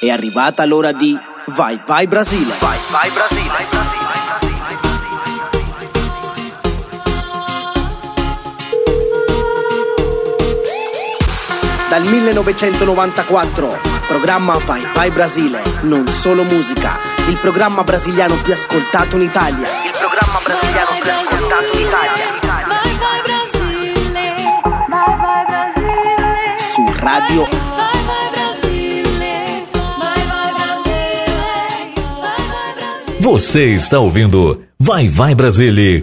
È arrivata l'ora di Vai Vai Brasile. Vai Vai Brasile. Dal 1994, programma Vai Vai Brasile, non solo musica, il programma brasiliano più ascoltato in Italia. Il programma brasiliano più ascoltato in Italia. Su Radio Vai vai Brasile, vai Brasile, Brasile. Você está ouvindo Vai Vai Brasília.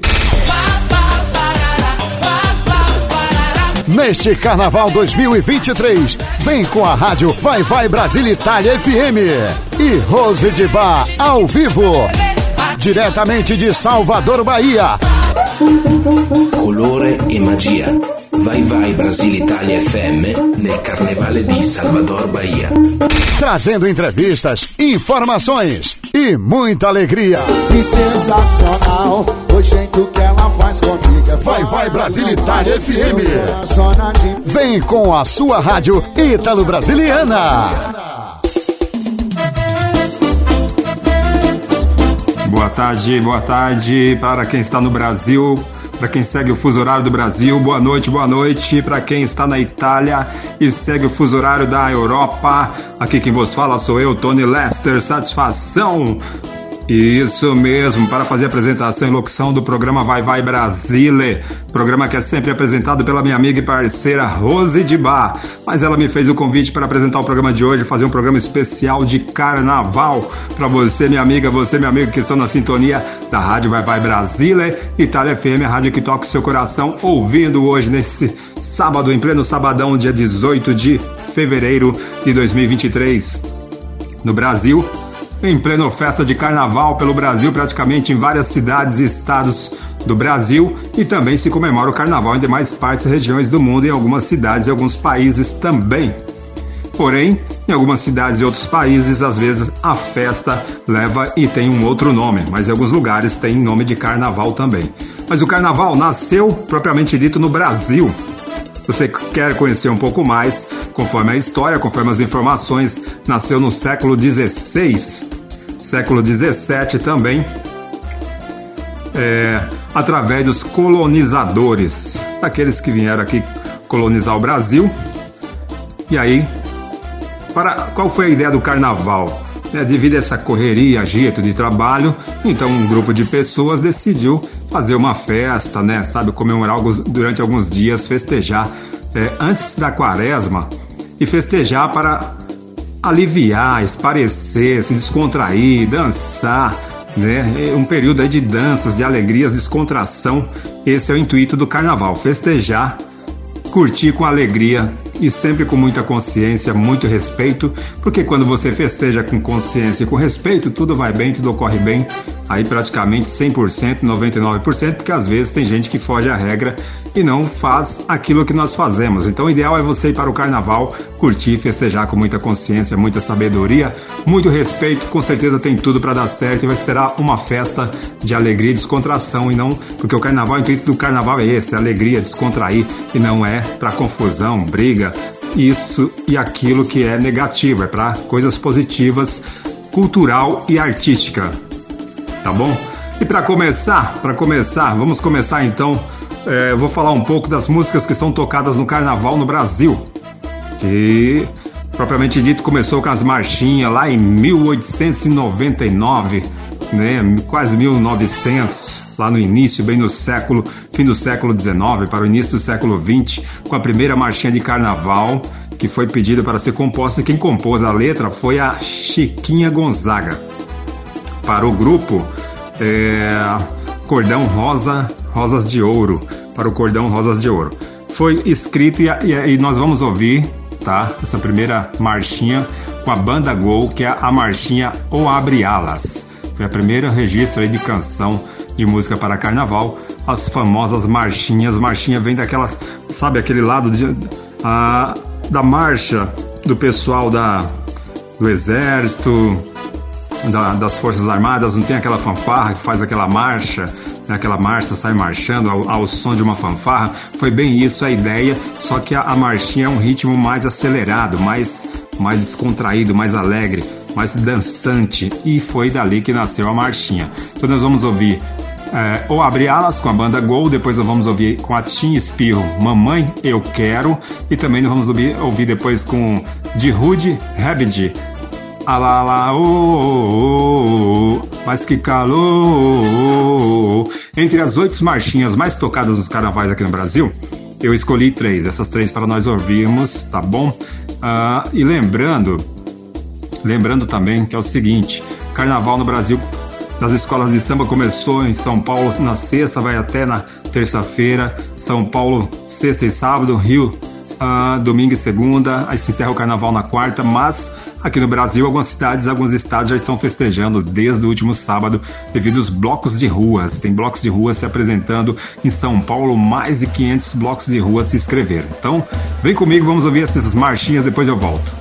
Neste Carnaval 2023, vem com a rádio Vai Vai Brasília Itália FM e Rose de Bar ao vivo, diretamente de Salvador, Bahia. Colore e magia. Vai vai Brasile Italia FM nel Carnevale di Salvador Bahia. Trazendo entrevistas, informações e muita alegria. Que sensacional o jeito que ela faz comigo. é Vai Vai Brasília Itália FM. De Vem com a sua rádio Ítalo Brasiliana. Boa tarde, boa tarde para quem está no Brasil, para quem segue o fuso horário do Brasil. Boa noite, boa noite para quem está na Itália e segue o fuso horário da Europa. Aqui quem vos fala sou eu, Tony Lester. Satisfação. Isso mesmo, para fazer a apresentação e locução do programa Vai Vai Brasile, programa que é sempre apresentado pela minha amiga e parceira Rose de Bar. Mas ela me fez o convite para apresentar o programa de hoje, fazer um programa especial de carnaval para você, minha amiga, você, meu amigo, que estão na sintonia da Rádio Vai Vai Brasile, Itália FM, a rádio que toca o seu coração, ouvindo hoje nesse sábado, em pleno sabadão, dia 18 de fevereiro de 2023. No Brasil, em plena festa de carnaval pelo Brasil, praticamente em várias cidades e estados do Brasil, e também se comemora o carnaval em demais partes e regiões do mundo, em algumas cidades e alguns países também. Porém, em algumas cidades e outros países, às vezes a festa leva e tem um outro nome, mas em alguns lugares tem nome de carnaval também. Mas o carnaval nasceu propriamente dito no Brasil, você quer conhecer um pouco mais, conforme a história, conforme as informações, nasceu no século XVI, século XVII também, é, através dos colonizadores, daqueles que vieram aqui colonizar o Brasil. E aí, para qual foi a ideia do carnaval? É, devido a essa correria, agito de trabalho, então um grupo de pessoas decidiu fazer uma festa, né? Sabe, comemorar alguns, durante alguns dias, festejar é, antes da quaresma e festejar para aliviar, esparecer, se descontrair, dançar, né? É Um período de danças, de alegrias, descontração. Esse é o intuito do carnaval, festejar, curtir com alegria e sempre com muita consciência, muito respeito, porque quando você festeja com consciência e com respeito, tudo vai bem, tudo ocorre bem, aí praticamente 100%, 99%, porque às vezes tem gente que foge à regra e não faz aquilo que nós fazemos. Então o ideal é você ir para o carnaval, curtir, festejar com muita consciência, muita sabedoria, muito respeito, com certeza tem tudo para dar certo e vai ser uma festa de alegria e descontração e não, porque o carnaval, o intuito do carnaval é esse, alegria, descontrair e não é para confusão, briga, isso e aquilo que é negativo, é para coisas positivas, cultural e artística. Tá bom? E para começar, para começar, vamos começar então. é, vou falar um pouco das músicas que são tocadas no Carnaval no Brasil. Que propriamente dito começou com as marchinhas lá em 1899, né? Quase 1900, lá no início, bem no século, fim do século 19 para o início do século 20, com a primeira marchinha de Carnaval que foi pedida para ser composta. Quem compôs a letra foi a Chiquinha Gonzaga para o grupo é, Cordão Rosa, Rosas de Ouro, para o Cordão Rosas de Ouro. Foi escrito e, e- e nós vamos ouvir, tá? Essa primeira marchinha com a banda Gol, que é a marchinha O Abre Alas. Foi a primeira registro aí de canção de música para carnaval, as famosas marchinhas. Marchinha vem daquelas, sabe, aquele lado de, a, da marcha do pessoal da, do exército, da- das Forças Armadas, não tem aquela fanfarra que faz aquela marcha, naquela marcha, sai marchando ao, ao, som de uma fanfarra. Foi bem isso a ideia, só que a, a marchinha é um ritmo mais acelerado, mais, mais descontraído, mais alegre, mais dançante. E foi dali que nasceu a marchinha. Então nós vamos ouvir é, ou Abre Alas com a banda Gol, depois nós vamos ouvir com a Tim Espirro Mamãe Eu Quero, e também nós vamos ouvir, ouvir depois com de Rude Rabbit Alá, lá, oh, oh, oh, mas que calor! Entre as oito marchinhas mais tocadas nos carnavais aqui no Brasil, eu escolhi três, essas três para nós ouvirmos, tá bom? Uh, e lembrando, lembrando também que é o seguinte: carnaval no Brasil das escolas de samba começou em São Paulo na sexta, vai até na terça-feira. São Paulo, sexta e sábado, Rio, uh, domingo e segunda. Aí se encerra o carnaval na quarta, mas Aqui no Brasil, algumas cidades, alguns estados já estão festejando desde o último sábado devido aos blocos de ruas. Tem blocos de ruas se apresentando em São Paulo, mais de 500 blocos de ruas se inscreveram. Então, vem comigo, vamos ouvir essas marchinhas, depois eu volto.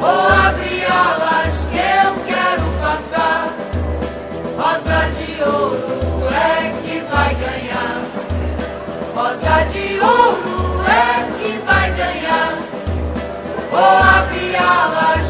Vou abrir alas que eu quero passar. Rosa de ouro é que vai ganhar. Rosa de ouro é que vai ganhar. Vou abrir alas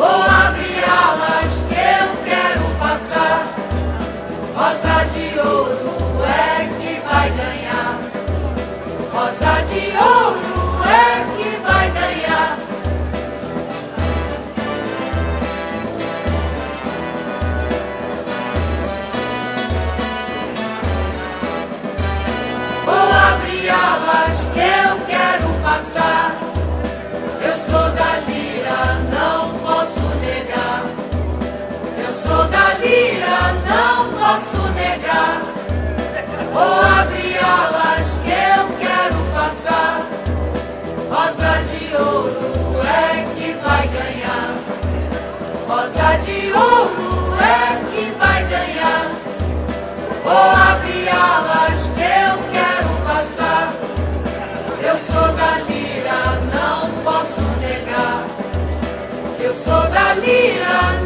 Vou abrir alas que eu quero passar. Rosa de ouro é que vai ganhar. Rosa de ouro é que vai ganhar. Vou abrir alas que eu quero passar. não posso negar. Vou abrir alas que eu quero passar. Rosa de ouro é que vai ganhar. Rosa de ouro é que vai ganhar. Vou abrir alas que eu quero passar. Eu sou da lira, não posso negar. Eu sou da lira,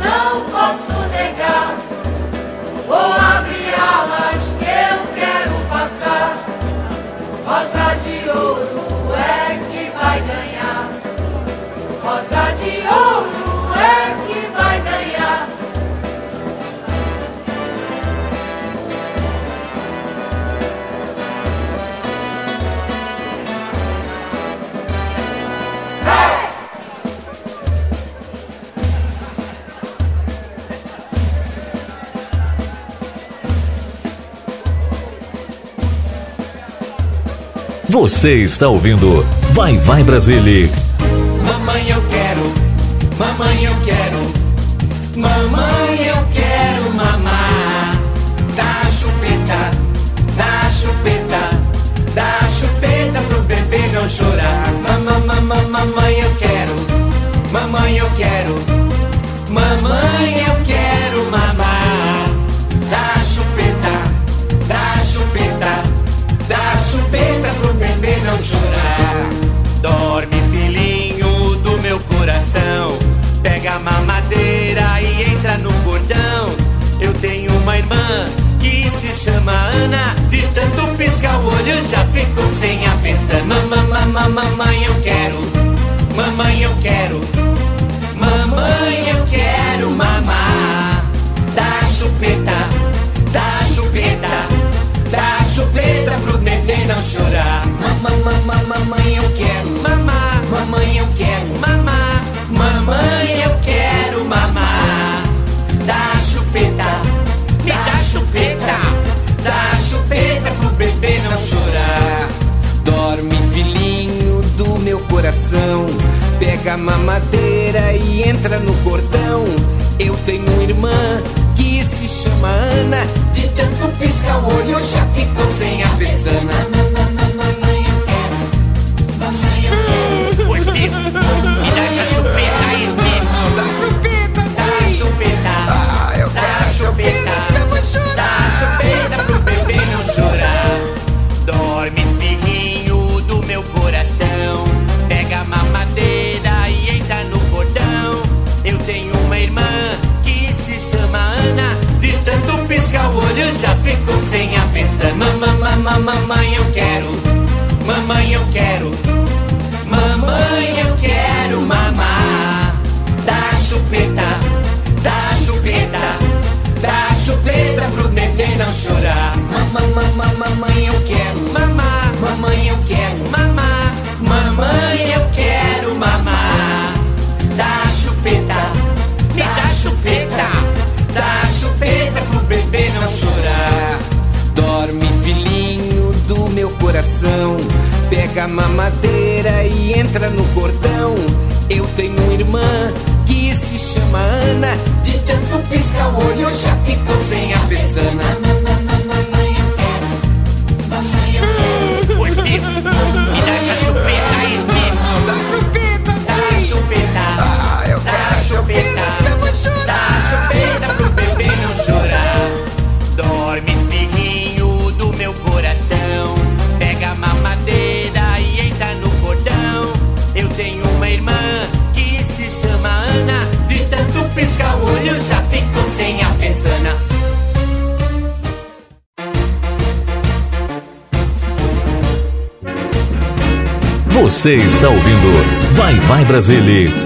Vou abri-las que eu quero passar. Rosa Você está ouvindo Vai Vai Brasília. Que se chama Ana. De tanto piscar o olho já ficou sem a pestana. Mamãe, mamãe, eu quero. Mamãe, eu quero. Mamãe, eu quero mamar. Dá chupeta, dá chupeta, dá chupeta pro neném não chorar. Mamãe, mamãe, eu quero mamar. Mamãe, eu quero mamar. Mamãe, eu quero mamar. Coração. Pega a mamadeira e entra no cordão. Eu tenho uma irmã que se chama Ana. De tanto piscar o olho já ficou sem a pestana. Mamãe, eu quero. Mamãe, eu quero. Me dá essa chupeta aí. Dá chupeta, dá chupeta. Ah, eu quero chupeta. Dá chupeta pro bebê não chorar. Ficou sem a pestana. Mamãe, mamãe, eu quero. Mamãe, eu quero. Mamãe, eu quero mamar. Dá chupeta, dá chupeta, dá chupeta pro neném não chorar. Mamãe, mamãe, eu quero mamar. Mamãe, eu quero mamar. Mamãe, eu quero Dorme, filhinho do meu coração. Pega a mamadeira e entra no cordão. Eu tenho uma irmã que se chama Ana. De tanto piscar o olho já ficou sem a pestana. Mamãe, eu quero. Mamãe, eu quero. Oi, filho, me dá essa chupeta aí. Dá chupeta, dá chupeta. Ah, eu quero chupeta. Dá chupeta Você está ouvindo Vai Vai Brasília.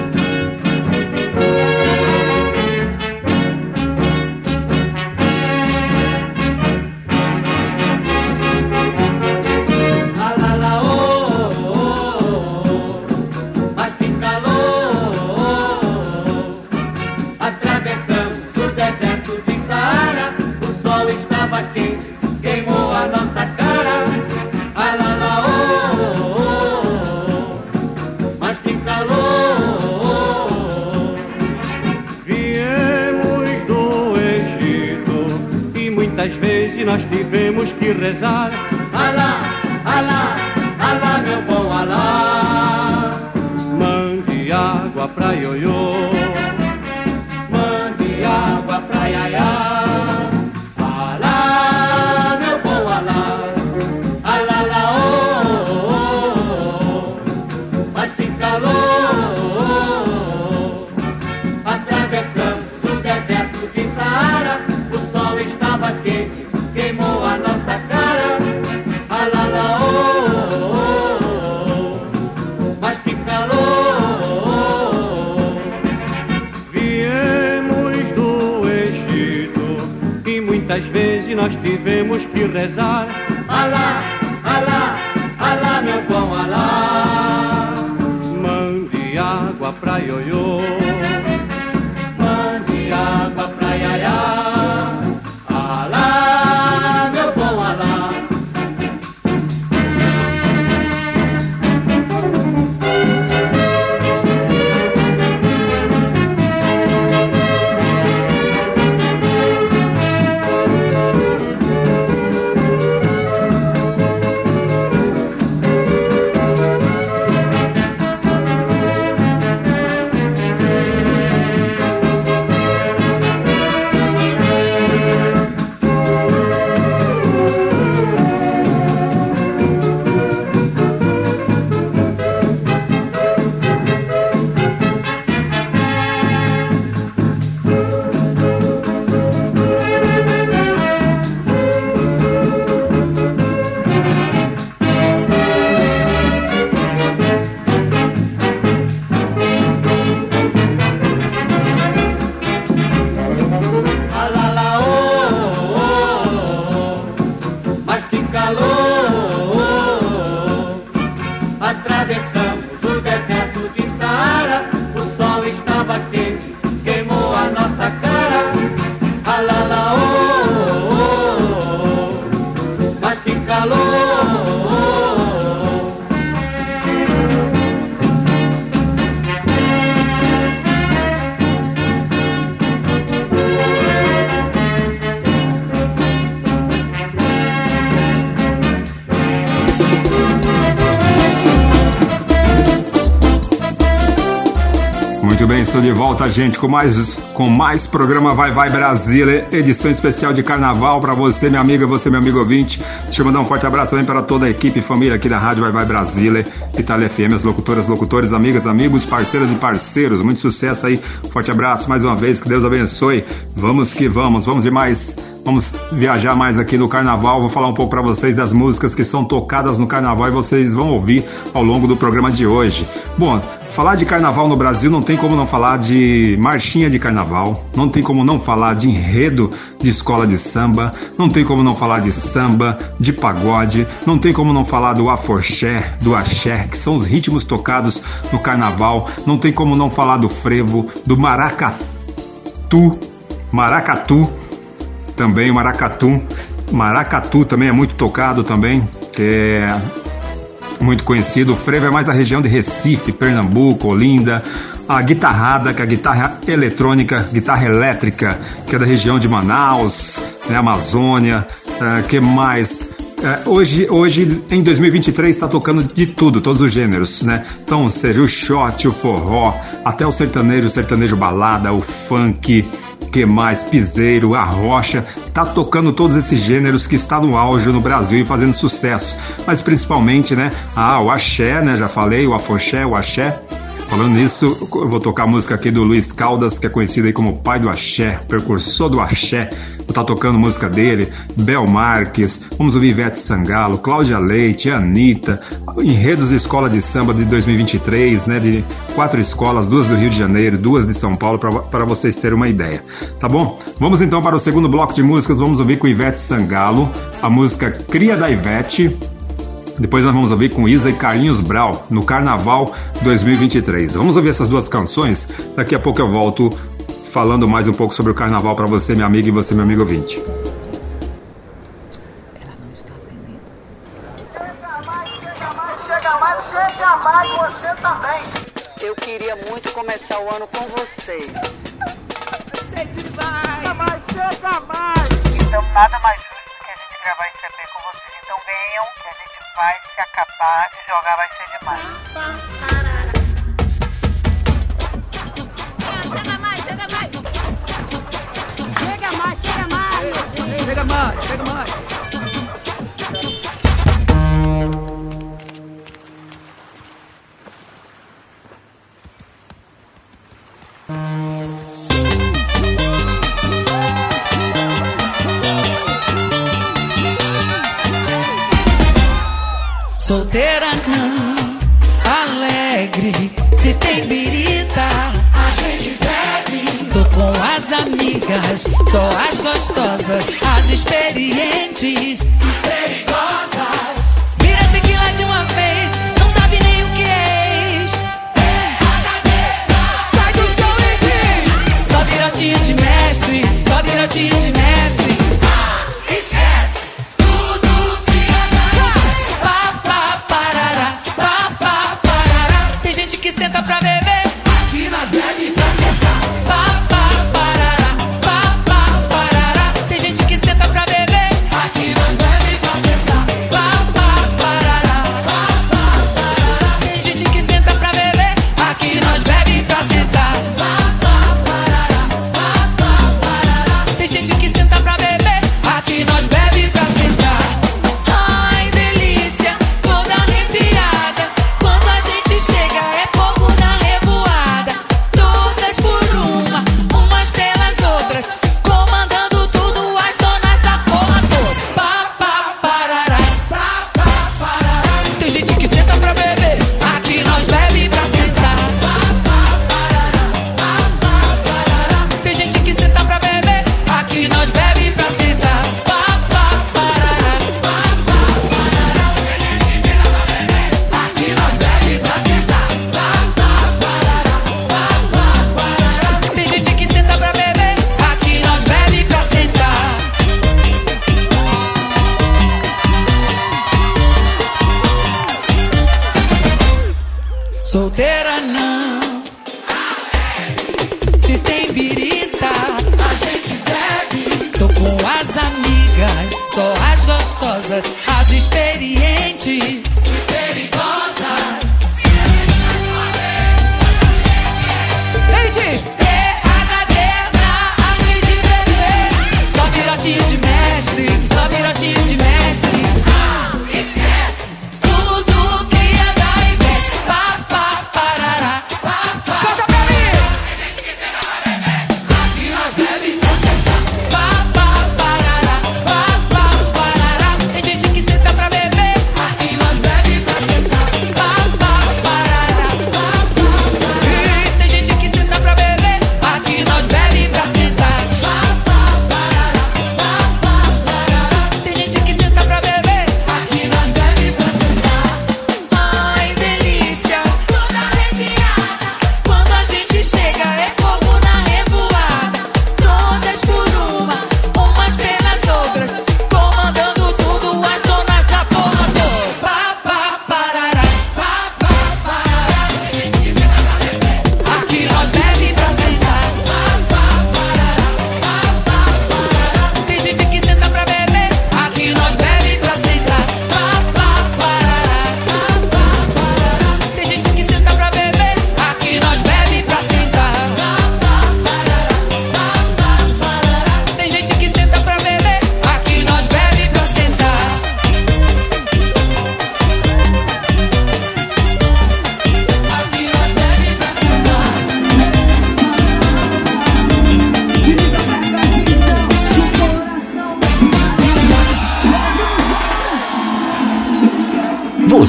Volta, gente, com mais, com mais programa Vai Vai Brasília, edição especial de carnaval para você, minha amiga, você, meu amigo ouvinte. Deixa eu mandar um forte abraço também para toda a equipe e família aqui da Rádio Vai Vai Brasília, Itália FM, as locutoras, locutores, amigas, amigos, parceiras e parceiros. Muito sucesso aí, forte abraço mais uma vez, que Deus abençoe. Vamos que vamos, vamos de mais. Vamos viajar mais aqui no carnaval. Vou falar um pouco para vocês das músicas que são tocadas no carnaval e vocês vão ouvir ao longo do programa de hoje. Bom, falar de carnaval no Brasil não tem como não falar de marchinha de carnaval, não tem como não falar de enredo de escola de samba, não tem como não falar de samba, de pagode, não tem como não falar do aforxé, do axé, que são os ritmos tocados no carnaval, não tem como não falar do frevo, do maracatu, maracatu, também o maracatu, maracatu também é muito tocado também, é muito conhecido. O frevo é mais da região de Recife, Pernambuco, Olinda. A guitarrada, que é a guitarra eletrônica, guitarra elétrica, que é da região de Manaus, né, Amazônia. Uh, que mais? Uh, hoje, hoje, em 2023, está tocando de tudo, todos os gêneros, né? Então, seja o shot, o forró, até o sertanejo, o sertanejo balada, o funk, que mais? Piseiro, a rocha, tá tocando todos esses gêneros que está no auge no Brasil e fazendo sucesso. Mas principalmente, né? Ah, o axé, né? Já falei, o afoxé, o axé. Falando nisso, eu vou tocar a música aqui do Luiz Caldas, que é conhecido aí como pai do axé, precursor do axé. Vou estar tocando música dele, Bel Marques, vamos ouvir Ivete Sangalo, Cláudia Leite, Anitta, enredos de escola de samba de 2023, né, de quatro escolas, duas do Rio de Janeiro, duas de São Paulo, para vocês terem uma ideia, tá bom? Vamos então para o segundo bloco de músicas, vamos ouvir com Ivete Sangalo, a música Cria da Ivete, depois nós vamos ouvir com Isa e Carlinhos Brau no Carnaval 2023. Vamos ouvir essas duas canções. Daqui a pouco eu volto falando mais um pouco sobre o Carnaval para você, minha amiga, e você, meu amigo ouvinte. Chega mais, chega mais, você também. Eu queria muito começar o ano com vocês. Você demais. Chega mais, chega mais. Então nada mais justo do que a gente gravar esse EP com vocês. Então venham, que a gente vai se acabar e jogar vai ser demais. Chega mais, chega mais. Chega mais, chega mais. Chega mais, chega mais. Solteira não, alegre, se tem birita, a gente bebe. Tô com as amigas, só as gostosas, as experientes e perigosas.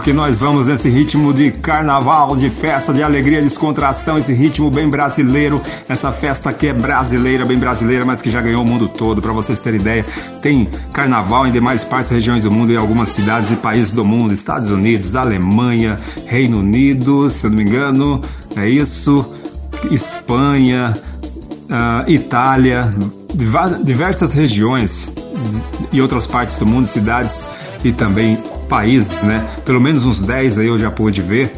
Nesse ritmo que nós vamos, nesse ritmo de carnaval, de festa, de alegria, descontração, esse ritmo bem brasileiro, essa festa que é brasileira, bem brasileira, mas que já ganhou o mundo todo. Para vocês terem ideia, tem carnaval em demais partes e regiões do mundo, em algumas cidades e países do mundo, Estados Unidos, Alemanha, Reino Unido, se eu não me engano, é isso, Espanha, ah, Itália, diversas regiões e outras partes do mundo, cidades e também países, né? Pelo menos uns 10 aí eu já pude ver.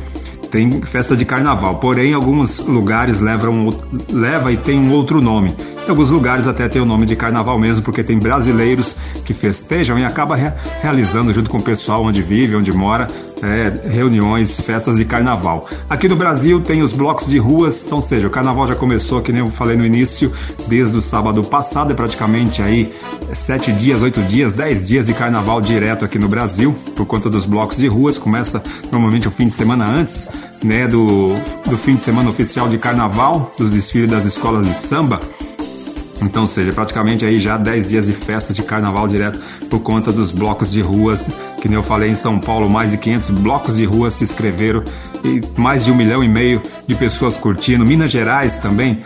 Tem festa de carnaval, porém alguns lugares levam leva e tem um outro nome. Em alguns lugares até tem o nome de carnaval mesmo, porque tem brasileiros que festejam e acaba re- realizando junto com o pessoal onde vive, onde mora, é, reuniões, festas de carnaval. Aqui no Brasil tem os blocos de ruas, então, seja, o carnaval já começou, que nem eu falei no início, desde o sábado passado, é praticamente aí sete dias, oito dias, dez dias de carnaval direto aqui no Brasil, por conta dos blocos de ruas. Começa normalmente o fim de semana antes, né, do, do fim de semana oficial de carnaval, dos desfiles das escolas de samba. Então, seja, praticamente aí já 10 dias de festa de carnaval direto por conta dos blocos de ruas, que nem eu falei em São Paulo, mais de 500 blocos de ruas se inscreveram e mais de um milhão e meio de pessoas curtindo. Minas Gerais também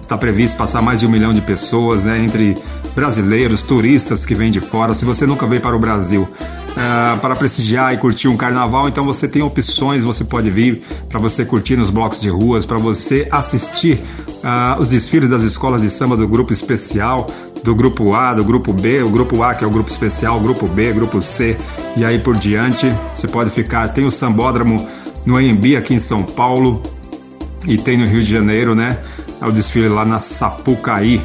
está previsto passar mais de um milhão de pessoas, né, entre brasileiros, turistas que vêm de fora. Se você nunca veio para o Brasil ah, para prestigiar e curtir um carnaval, então você tem opções, você pode vir para você curtir nos blocos de ruas, para você assistir ah, os desfiles das escolas de samba do grupo especial, do grupo A, do grupo B, o grupo A que é o grupo especial, o grupo B, grupo C e aí por diante. Você pode ficar, tem o sambódromo no AMB aqui em São Paulo e tem no Rio de Janeiro, né? É o desfile lá na Sapucaí.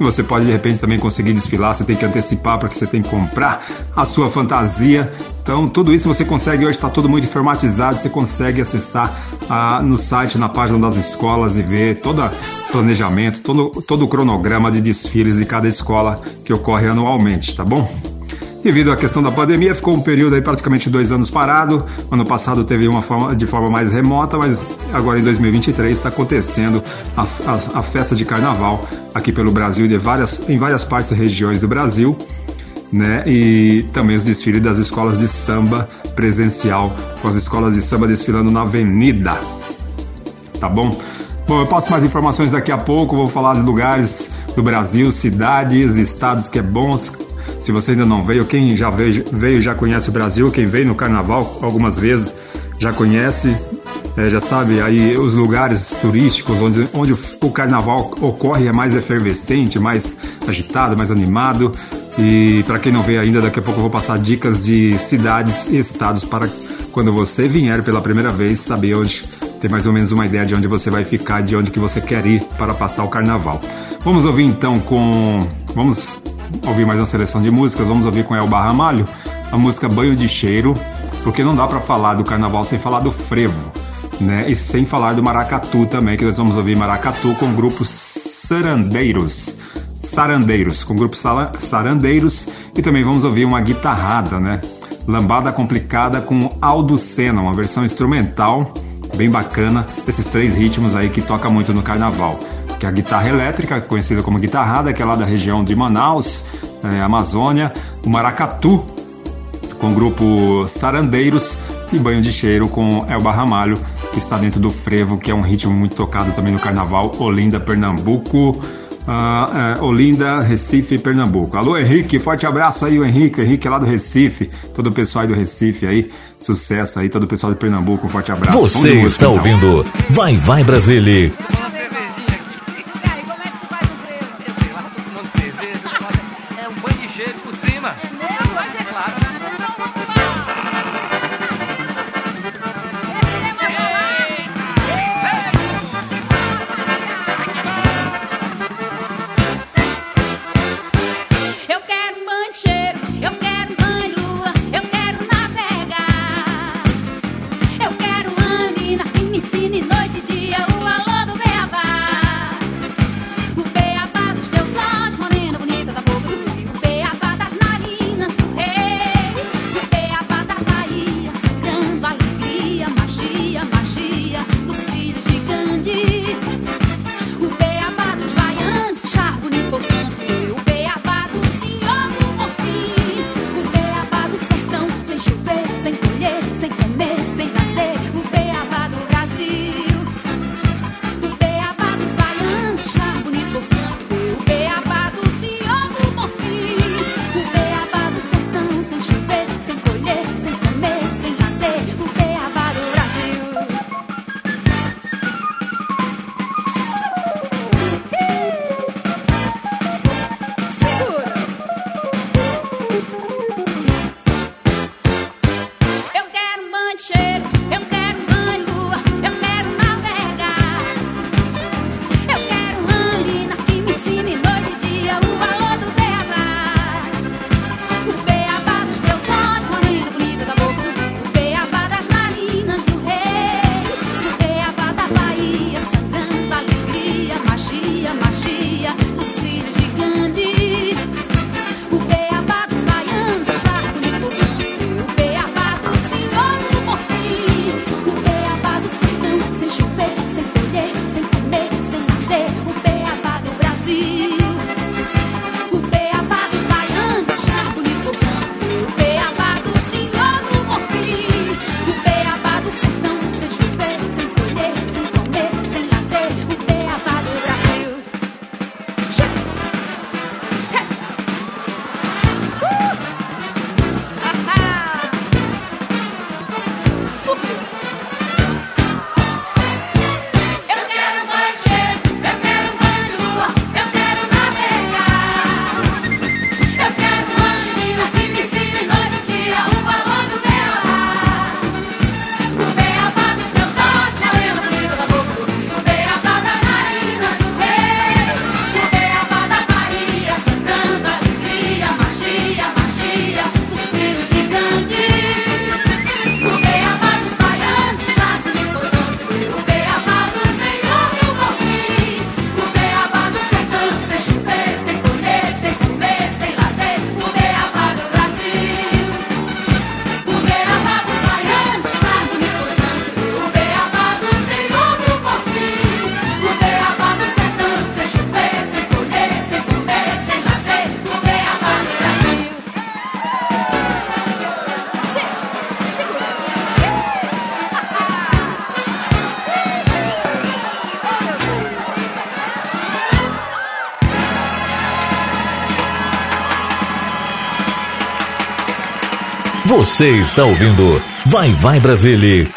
Você pode de repente também conseguir desfilar, você tem que antecipar porque você tem que comprar a sua fantasia. Então, tudo isso você consegue, hoje está tudo muito informatizado, você consegue acessar ah, no site, na página das escolas e ver todo o planejamento, todo, todo o cronograma de desfiles de cada escola que ocorre anualmente, tá bom? Devido à questão da pandemia, ficou um período aí praticamente dois anos parado. Ano passado teve uma forma, de forma mais remota, mas agora em 2023 está acontecendo a, a, a festa de carnaval aqui pelo Brasil, de várias, em várias partes e regiões do Brasil. Né? E também os desfiles das escolas de samba presencial, com as escolas de samba desfilando na avenida. Tá bom? Bom, eu passo mais informações daqui a pouco, vou falar de lugares do Brasil, cidades, estados que é bons. Se você ainda não veio, quem já veio, veio já conhece o Brasil, quem veio no carnaval algumas vezes já conhece, é, já sabe aí os lugares turísticos onde, onde o, carnaval ocorre é mais efervescente, mais agitado, mais animado. E para quem não veio ainda, daqui a pouco eu vou passar dicas de cidades e estados para quando você vier pela primeira vez saber onde ter mais ou menos uma ideia de onde você vai ficar, de onde que você quer ir para passar o carnaval. Vamos ouvir então com vamos ouvir mais uma seleção de músicas, vamos ouvir com Elba Ramalho a música Banho de Cheiro, porque não dá para falar do carnaval sem falar do frevo, né? E sem falar do maracatu também, que nós vamos ouvir maracatu com o grupo Sarandeiros. Sarandeiros, com o grupo Sarandeiros e também vamos ouvir uma guitarrada, né? Lambada Complicada com Aldo Senna, uma versão instrumental bem bacana, esses três ritmos aí que toca muito no carnaval. Que é a guitarra elétrica, conhecida como guitarrada, que é lá da região de Manaus, eh, Amazônia, o maracatu, com o grupo Sarandeiros e Banho de Cheiro com Elba Ramalho, que está dentro do frevo, que é um ritmo muito tocado também no carnaval, Olinda, Pernambuco. ah, é, Olinda, Recife Pernambuco. Alô Henrique, forte abraço aí, o Henrique, Henrique é lá do Recife, todo o pessoal aí do Recife aí, sucesso aí, todo o pessoal de Pernambuco, um forte abraço. Você música, está então. ouvindo Vai Vai Brasília. Cheiro por cima. Você está ouvindo Vai Vai Brasília.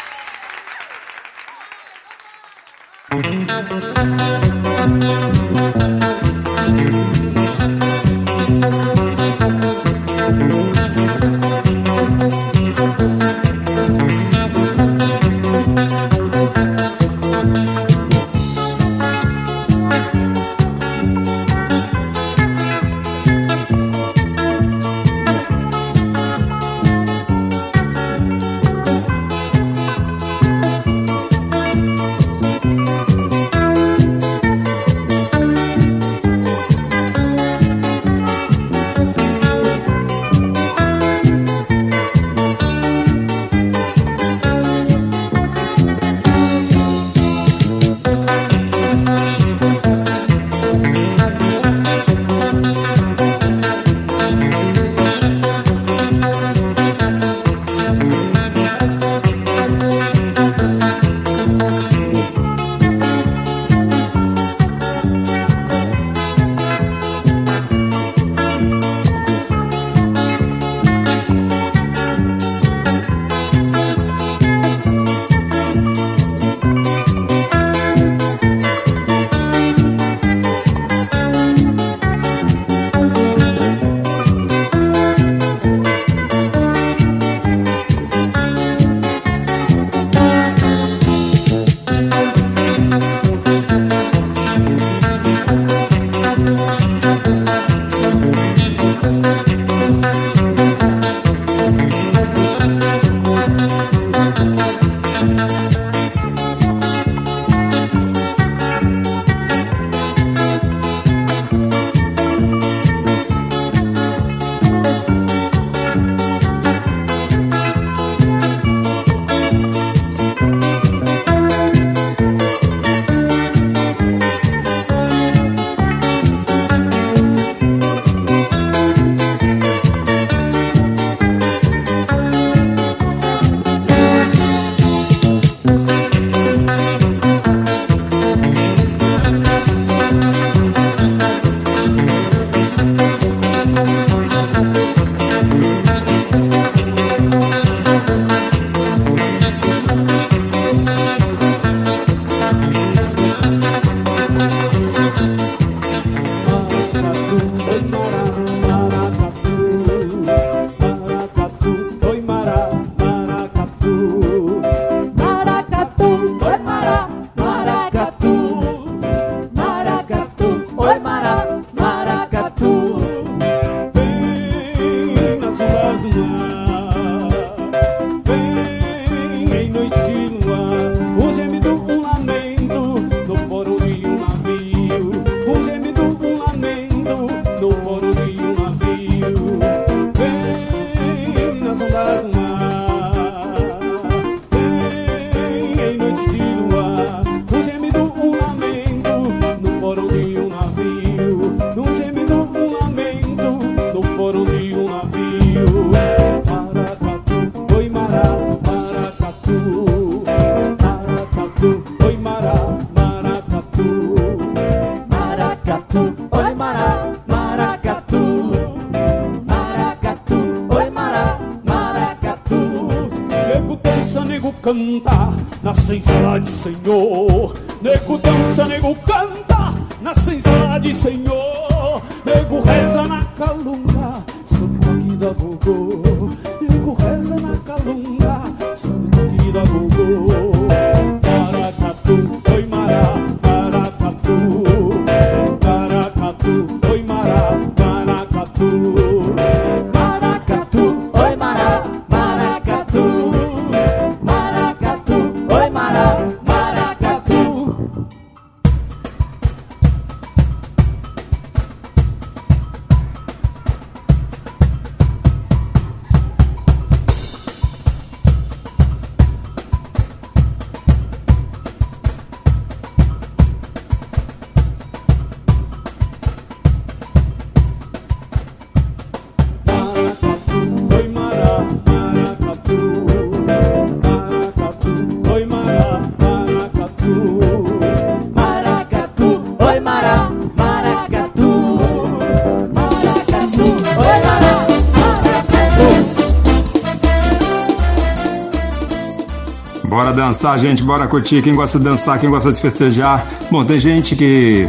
Dançar, gente, bora curtir. Quem gosta de dançar, quem gosta de festejar. Bom, tem gente que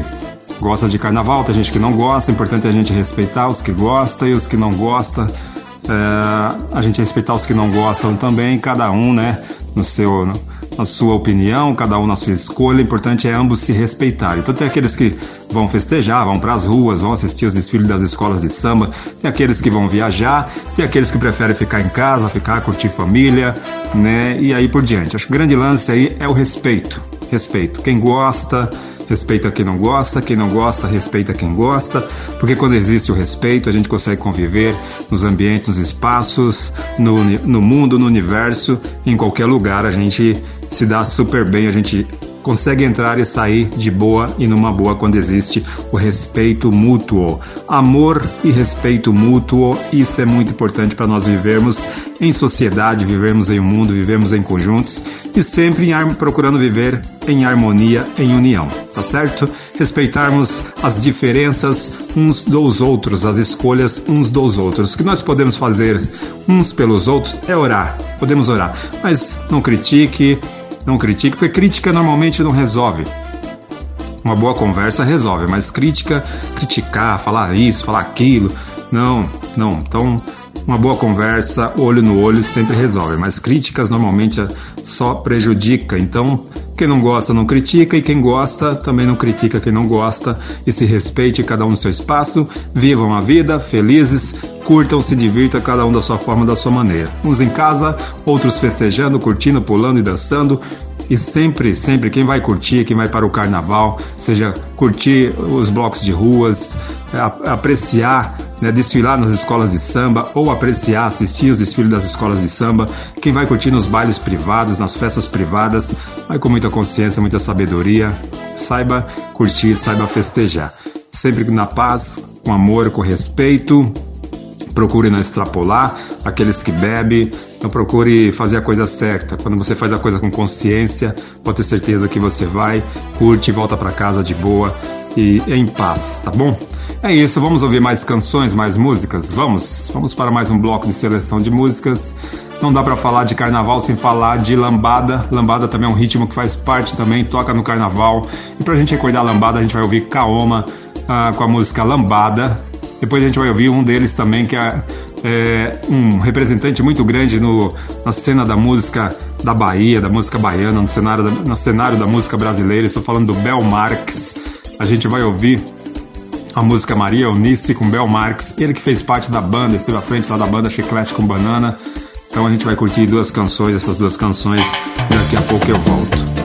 gosta de carnaval, tem gente que não gosta. O importante é a gente respeitar os que gostam e os que não gostam. É, a gente respeitar os que não gostam também, cada um, né, no seu, na sua opinião, cada um na sua escolha. O importante é ambos se respeitarem. Então tem aqueles que vão festejar, vão para as ruas, vão assistir os desfiles das escolas de samba, tem aqueles que vão viajar, tem aqueles que preferem ficar em casa, ficar curtir família, né? E aí por diante. Acho que o grande lance aí é o respeito. Respeito. Quem gosta, respeita quem não gosta, quem não gosta, respeita quem gosta, porque quando existe o respeito, a gente consegue conviver nos ambientes, nos espaços, no, no mundo, no universo, em qualquer lugar, a gente se dá super bem, a gente consegue entrar e sair de boa e numa boa quando existe o respeito mútuo. Amor e respeito mútuo, isso é muito importante para nós vivermos em sociedade, vivermos em um mundo, vivermos em conjuntos e sempre em, procurando viver em harmonia, em união, tá certo? Respeitarmos as diferenças uns dos outros, as escolhas uns dos outros. O que nós podemos fazer uns pelos outros é orar, podemos orar, mas não critique, não critique, porque crítica normalmente não resolve. Uma boa conversa resolve, mas crítica, criticar, falar isso, falar aquilo, não, não. Então, uma boa conversa, olho no olho, sempre resolve, mas críticas normalmente só prejudica. Então, quem não gosta não critica e quem gosta também não critica quem não gosta e se respeite cada um no seu espaço, vivam a vida felizes, curtam, se divirtam cada um da sua forma, da sua maneira. Uns em casa, outros festejando, curtindo, pulando e dançando. E sempre, sempre, quem vai curtir, quem vai para o carnaval, seja curtir os blocos de ruas, apreciar, né, desfilar nas escolas de samba ou apreciar, assistir os desfiles das escolas de samba, quem vai curtir nos bailes privados, nas festas privadas, vai com muita consciência, muita sabedoria, saiba curtir, saiba festejar. Sempre na paz, com amor, com respeito, procure não extrapolar aqueles que bebem, não procure fazer a coisa certa. Quando você faz a coisa com consciência, pode ter certeza que você vai, curte volta para casa de boa e em paz, tá bom? É isso, vamos ouvir mais canções, mais músicas? Vamos, vamos para mais um bloco de seleção de músicas. Não dá para falar de carnaval sem falar de lambada. Lambada também é um ritmo que faz parte também, toca no carnaval. E pra gente recordar a lambada, a gente vai ouvir Kaoma ah, com a música Lambada. Depois a gente vai ouvir um deles também, que é, é um representante muito grande no, na cena da música da Bahia, da música baiana, no cenário da, no cenário da música brasileira. Estou falando do Bel Marques. A gente vai ouvir a música Maria Eunice com Bel Marques, ele que fez parte da banda, esteve à frente lá da banda Chiclete com Banana. Então a gente vai curtir duas canções, essas duas canções, daqui a pouco eu volto.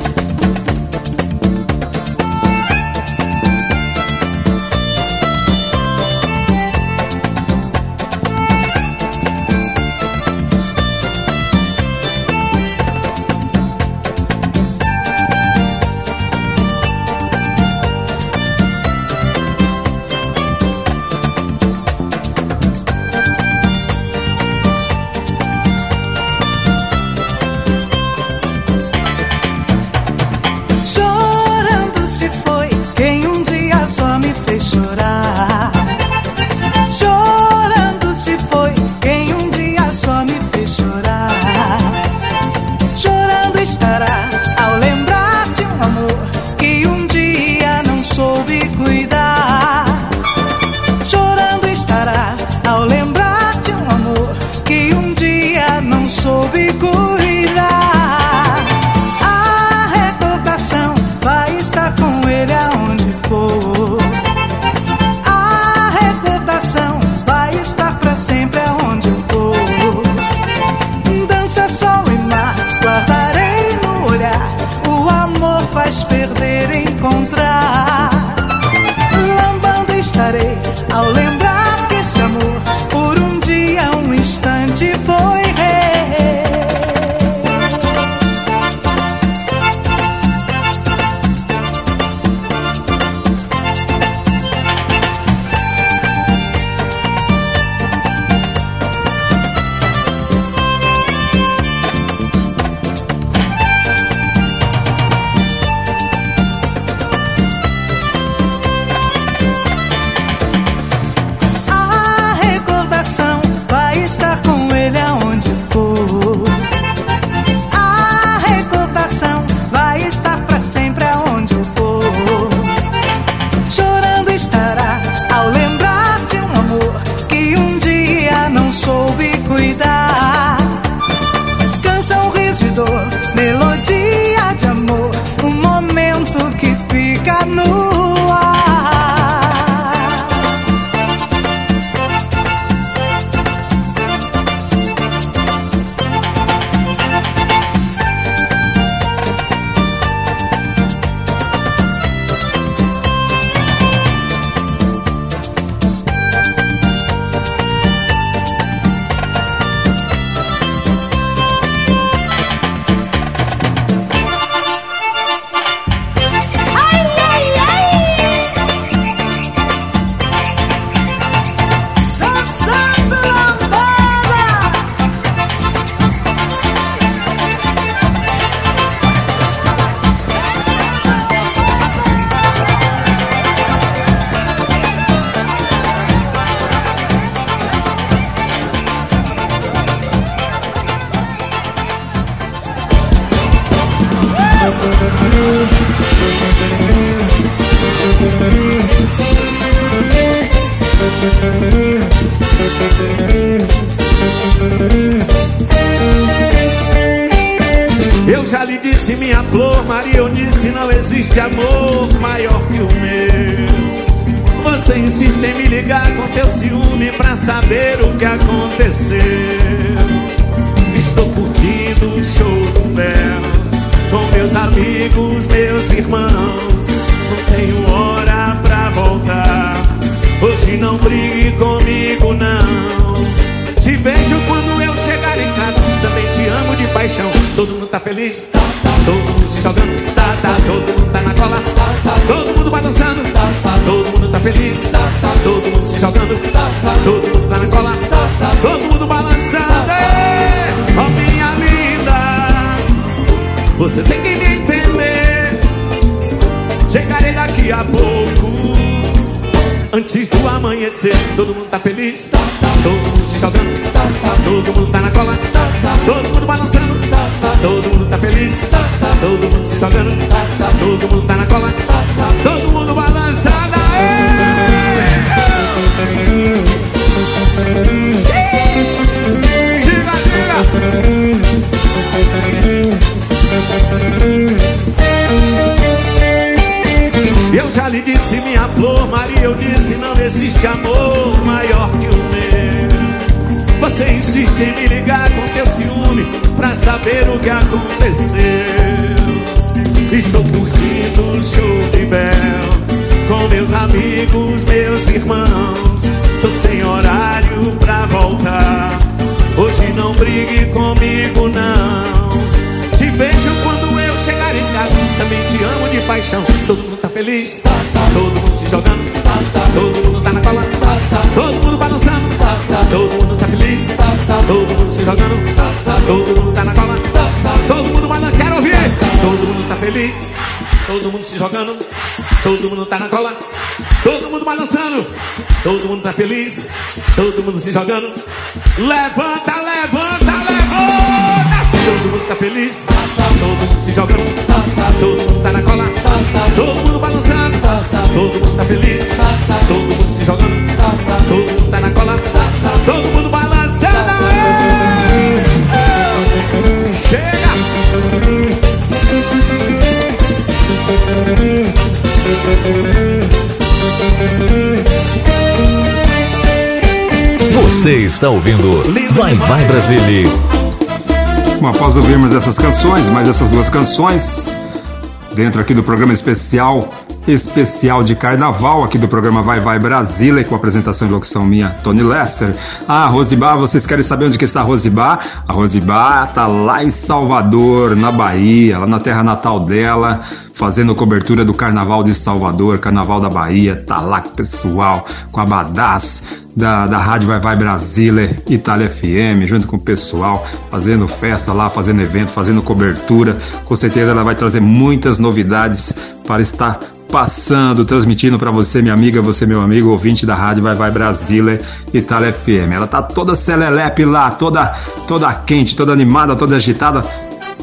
Todo mundo se jogando, tá, tá. todo mundo tá na cola, tá, tá. todo mundo balançando, tá, tá. todo mundo tá feliz, tá, tá. todo mundo se jogando, tá, tá. todo mundo tá na cola, tá, tá. todo mundo balançando. Quero ouvir! Todo mundo tá feliz, todo mundo se jogando, todo mundo tá na cola, todo mundo balançando, todo mundo tá feliz, todo mundo se jogando. Levanta, levanta, levanta! Todo mundo tá feliz, todo mundo se jogando, todo mundo tá na cola, todo mundo balançando, todo mundo tá feliz, todo mundo se jogando, todo mundo tá na cola, todo mundo balançando. Chega! Você está ouvindo Vai Vai Brasília. Bom, após ouvirmos essas canções, mais essas duas canções, dentro aqui do programa especial, especial de carnaval, aqui do programa Vai Vai Brasília, com apresentação e locução minha, Tony Lester. Ah, Rosibá, vocês querem saber onde que está a Rosibá? A Rosibá tá lá em Salvador, na Bahia, lá na terra natal dela, fazendo cobertura do Carnaval de Salvador, Carnaval da Bahia, tá lá pessoal, com a Badaz da, da Rádio Vai Vai Brasília, Itália FM, junto com o pessoal, fazendo festa lá, fazendo evento, fazendo cobertura. Com certeza ela vai trazer muitas novidades para estar passando, transmitindo para você, minha amiga, você, meu amigo, ouvinte da Rádio Vai Vai Brasília, Itália FM. Ela tá toda celelepe lá, toda, toda quente, toda animada, toda agitada,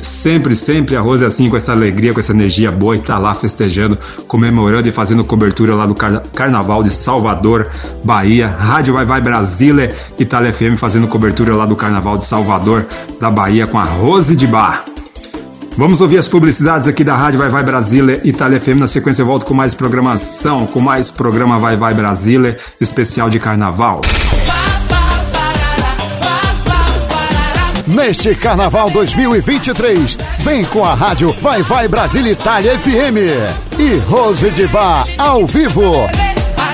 Sempre, sempre a Rose é assim, com essa alegria, com essa energia boa e tá lá festejando, comemorando e fazendo cobertura lá do car Carnaval de Salvador, Bahia. Rádio Vai Vai Brasília, Itália FM fazendo cobertura lá do Carnaval de Salvador, da Bahia, com a Rose de Bar. Vamos ouvir as publicidades aqui da Rádio Vai Vai Brasília, Itália FM. Na sequência eu volto com mais programação, com mais programa Vai Vai Brasília, especial de Carnaval. Neste Carnaval 2023, vem com a rádio Vai Vai Brasília Itália FM e Rose de Bar ao vivo,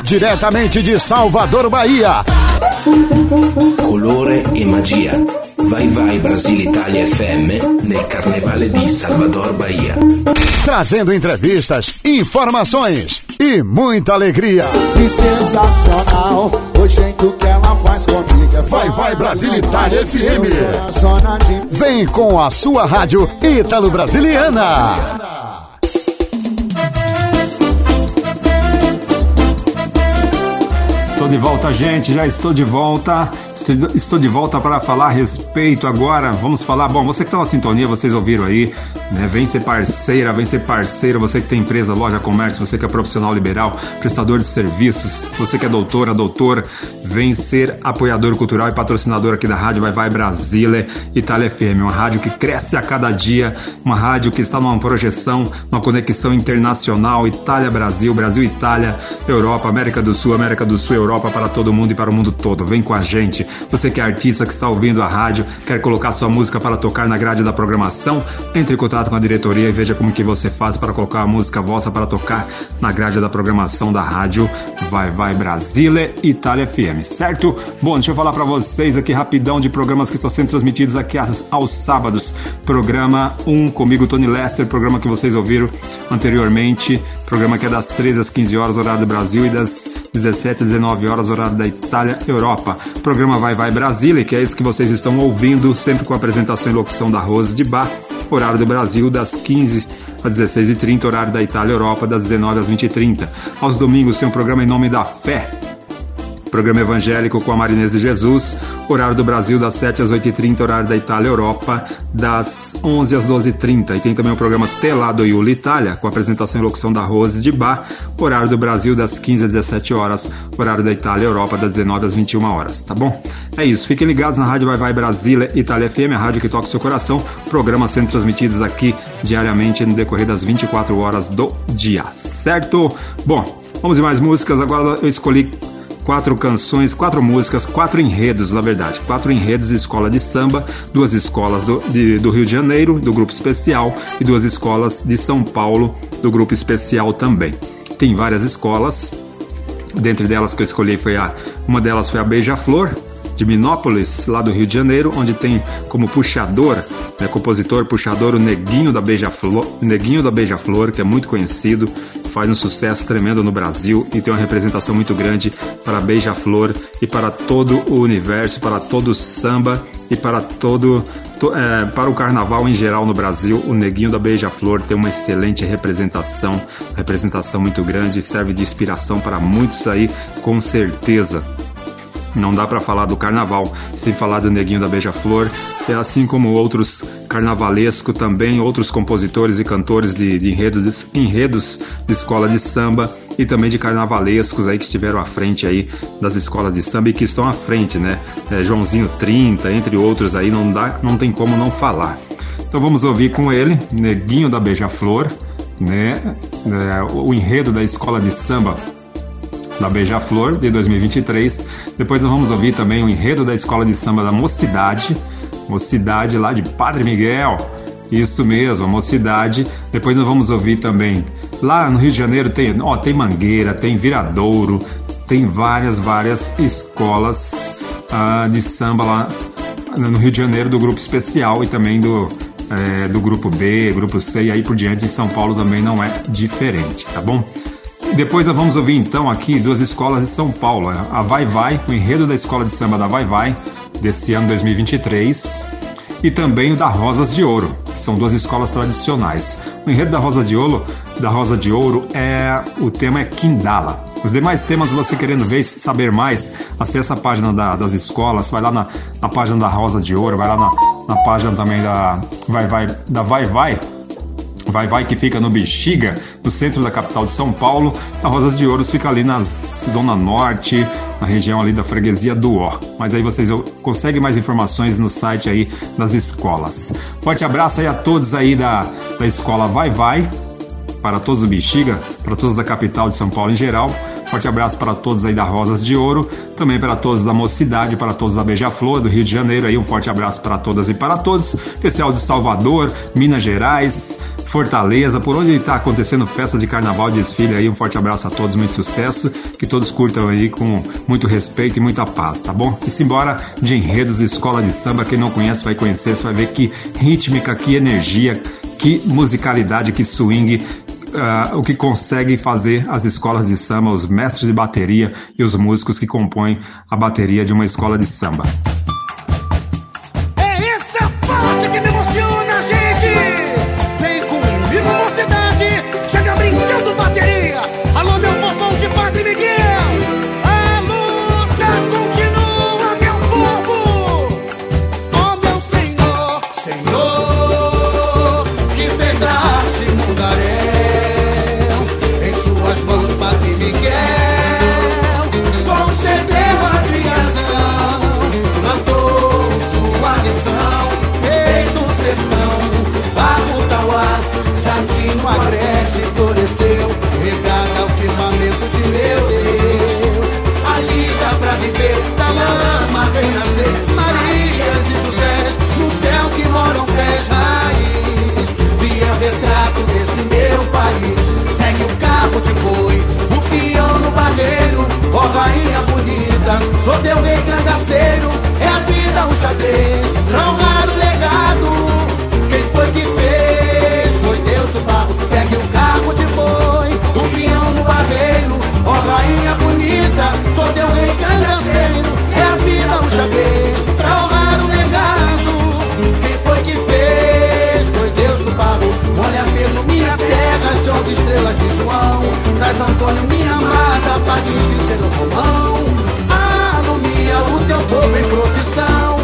diretamente de Salvador, Bahia. Colore e magia. Vai vai Brasile Italia FM nel Carnevale di Salvador Bahia. Trazendo entrevistas, informações e muita alegria. Que sensacional, o jeito que ela faz comigo. é Vai Vai Brasília Itália FM. De Vem com a sua rádio Ítalo Brasiliana. Estou de volta, gente. Já estou de volta. Estou, de volta para falar a respeito agora. Vamos falar. Bom, você que está na sintonia, vocês ouviram aí, né? Vem ser parceira, vem ser parceiro. Você que tem empresa, loja, comércio, você que é profissional liberal, prestador de serviços, você que é doutora, doutora, vem ser apoiador cultural e patrocinador aqui da Rádio Vai Vai Brasília, Itália FM. Uma rádio que cresce a cada dia, uma rádio que está numa projeção, uma conexão internacional, Itália, Brasil, Brasil, Itália, Europa, América do Sul, América do Sul, Europa para todo mundo e para o mundo todo. Vem com a gente. Você que é artista que está ouvindo a rádio, quer colocar sua música para tocar na grade da programação, entre em contato com a diretoria e veja como que você faz para colocar a música vossa para tocar na grade da programação da rádio Vai Vai Brasília, Itália FM, certo? Bom, deixa eu falar para vocês aqui rapidão de programas que estão sendo transmitidos aqui aos, aos sábados. Programa 1 comigo, Tony Lester, programa que vocês ouviram anteriormente, programa que é das 13 às 15 horas, horário do Brasil, e das 17 às 19 horas, horário da Itália, Europa. Programa Vai Vai Brasília, que é esse que vocês estão ouvindo, sempre com a apresentação e locução da Rose de Bar, horário do Brasil, das 15 às 16h30, horário da Itália, Europa, das 19 às 20h30. Aos domingos tem um programa em nome da Fé, Programa evangélico com a Marinês de Jesus, horário do Brasil das 7 às 8h30, horário da Itália Europa, das 11 às 12h30. E tem também o programa Telado Iuli Itália, com apresentação e locução da Rose de Bar, horário do Brasil das 15 às 17 horas, horário da Itália Europa, das 19 às 21 horas, tá bom? É isso, fiquem ligados na Rádio Vai Vai Brasília Itália FM, a rádio que toca o seu coração, programas sendo transmitidos aqui diariamente no decorrer das 24 horas do dia, certo? Bom, vamos de mais músicas, agora eu escolhi quatro canções, quatro músicas, quatro enredos, na verdade. Quatro enredos de escola de samba, duas escolas do, de, do Rio de Janeiro, do grupo especial, e duas escolas de São Paulo, do grupo especial também. Tem várias escolas, dentre delas que eu escolhi foi a. Uma delas foi a Beija-Flor, de Minópolis, lá do Rio de Janeiro, onde tem como puxador, né, compositor, puxador, o Neguinho da Beija-Flor, Neguinho da Beija-Flor, que é muito conhecido, faz um sucesso tremendo no Brasil e tem uma representação muito grande para Beija-Flor e para todo o universo, para todo o samba e para todo to, é, para o carnaval em geral no Brasil, o Neguinho da Beija-Flor tem uma excelente representação, representação muito grande, serve de inspiração para muitos aí, com certeza. Não dá para falar do carnaval sem falar do Neguinho da Beija-Flor, é assim como outros carnavalesco também, outros compositores e cantores de, de enredos, enredos de escola de samba e também de carnavalescos aí que estiveram à frente aí das escolas de samba e que estão à frente, né? É, Joãozinho 30, entre outros aí, não, dá, não tem como não falar. Então vamos ouvir com ele, Neguinho da Beija-Flor, né? É, o enredo da escola de samba da Beija-Flor de 2023. Depois nós vamos ouvir também o enredo da Escola de Samba da Mocidade, Mocidade lá de Padre Miguel. Isso mesmo, a Mocidade. Depois nós vamos ouvir também lá no Rio de Janeiro tem, ó, tem Mangueira, tem Viradouro, tem várias, várias escolas ah, de samba lá no Rio de Janeiro do grupo especial e também do é, do grupo B, grupo C e aí por diante em São Paulo também não é diferente, tá bom? Depois nós vamos ouvir então aqui duas escolas de São Paulo, a Vai Vai, o enredo da escola de samba da Vai Vai, desse ano 2023, e também o da Rosas de Ouro, são duas escolas tradicionais. O enredo da Rosa de Ouro, da Rosa de Ouro é o tema é Quindala. Os demais temas, você querendo ver, saber mais, acessa a página da, das escolas, vai lá na, na, página da Rosa de Ouro, vai lá na, na página também da Vai Vai, da Vai Vai, Vai Vai que fica no Bexiga, no centro da capital de São Paulo. A Rosas de Ouros fica ali na zona norte, na região ali da freguesia do Ó. Mas aí vocês conseguem mais informações no site aí das escolas. Forte abraço aí a todos aí da, da escola Vai Vai, para todos do Bexiga, para todos da capital de São Paulo em geral. Forte abraço para todos aí da Rosas de Ouro, também para todos da Mocidade, para todos da Beija-Flor, do Rio de Janeiro. Aí um forte abraço para todas e para todos. Pessoal de Salvador, Minas Gerais, Fortaleza, por onde está acontecendo festa de carnaval, desfile aí. Um forte abraço a todos, muito sucesso, que todos curtam aí com muito respeito e muita paz, tá bom? E simbora de enredos de escola de samba. Quem não conhece vai conhecer, você vai ver que rítmica, que energia, que musicalidade, que swing uh, o que conseguem fazer as escolas de samba, os mestres de bateria e os músicos que compõem a bateria de uma escola de samba. Sou teu rei cangaceiro, é a vida um xadrez Pra honrar o legado Quem foi que fez? Foi Deus do barro Segue o carro de boi, o peão no barreiro Ó rainha bonita, sou teu rei cangaceiro É a vida um xadrez Pra honrar o legado Quem foi que fez? Foi Deus do barro Olha pelo minha terra, chão de estrela de João Traz Antônio, minha amada, Padre Cícero Romão teu povo em procissão.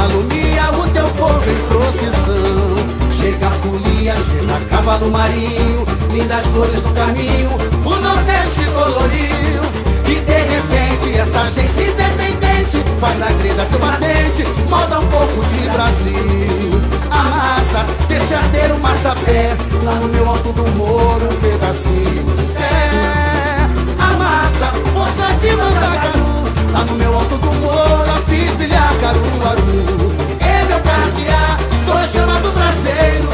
Alumia o teu povo em procissão. Chega a folia, chega cavalo marinho. Lindas flores do caminho O Nordeste coloriu. E de repente essa gente independente Faz na grida seu batente Molda um pouco de Brasil. Amassa, deixa arder o massapé Lá no meu alto do moro um pedacinho de fé. Amassa, força de Mandacaru Lá no meu alto do eu fiz brilhar Caruaru É meu cardear, sou a chama braseiro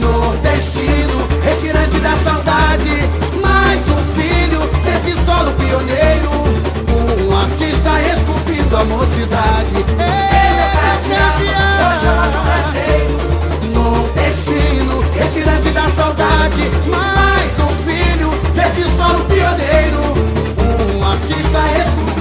Nordestino, retirante da saudade. Mais um filho desse solo pioneiro Um artista esculpindo a mocidade. É meu cardear, sou a chama Nordestino, retirante da saudade. Mais um filho desse solo pioneiro Um artista esculpindo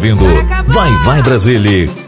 ouvindo Vai Vai Brasília.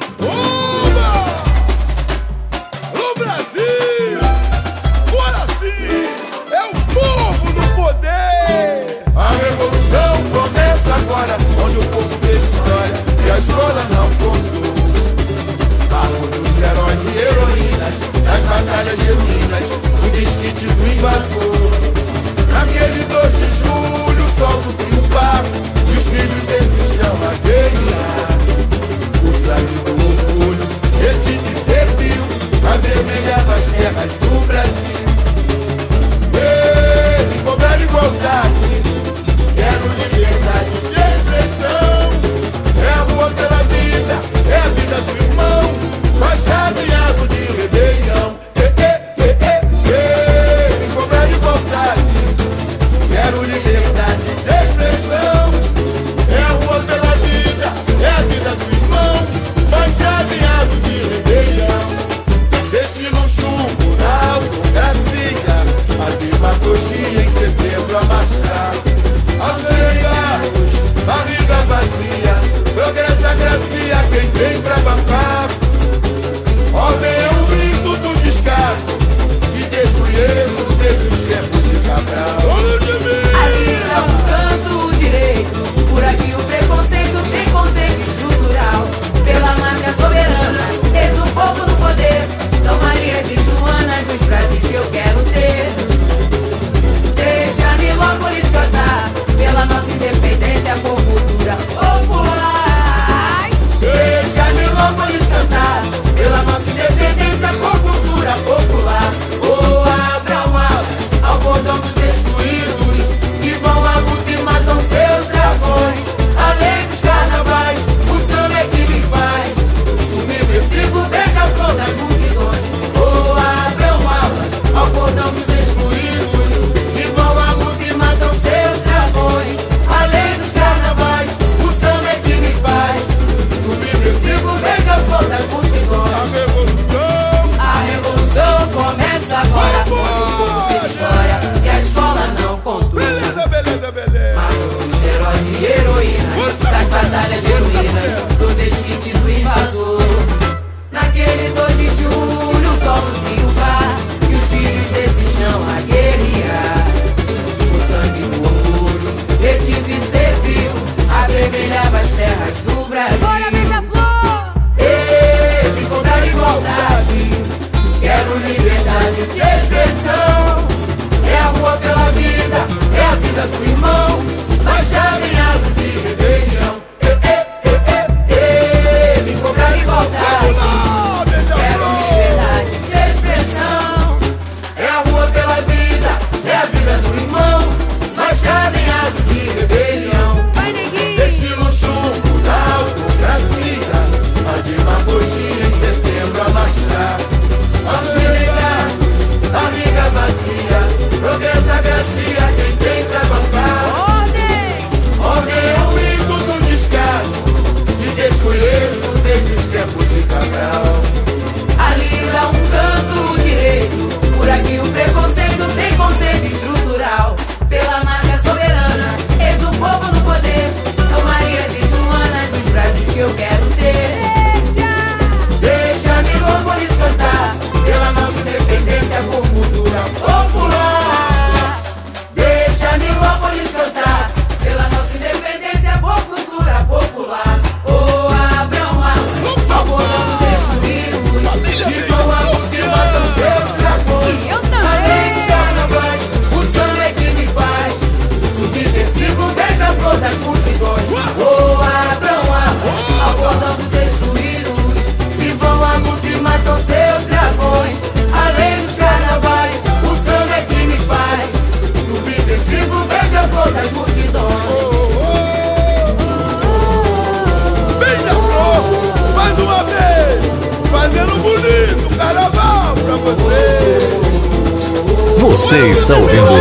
Você está ouvindo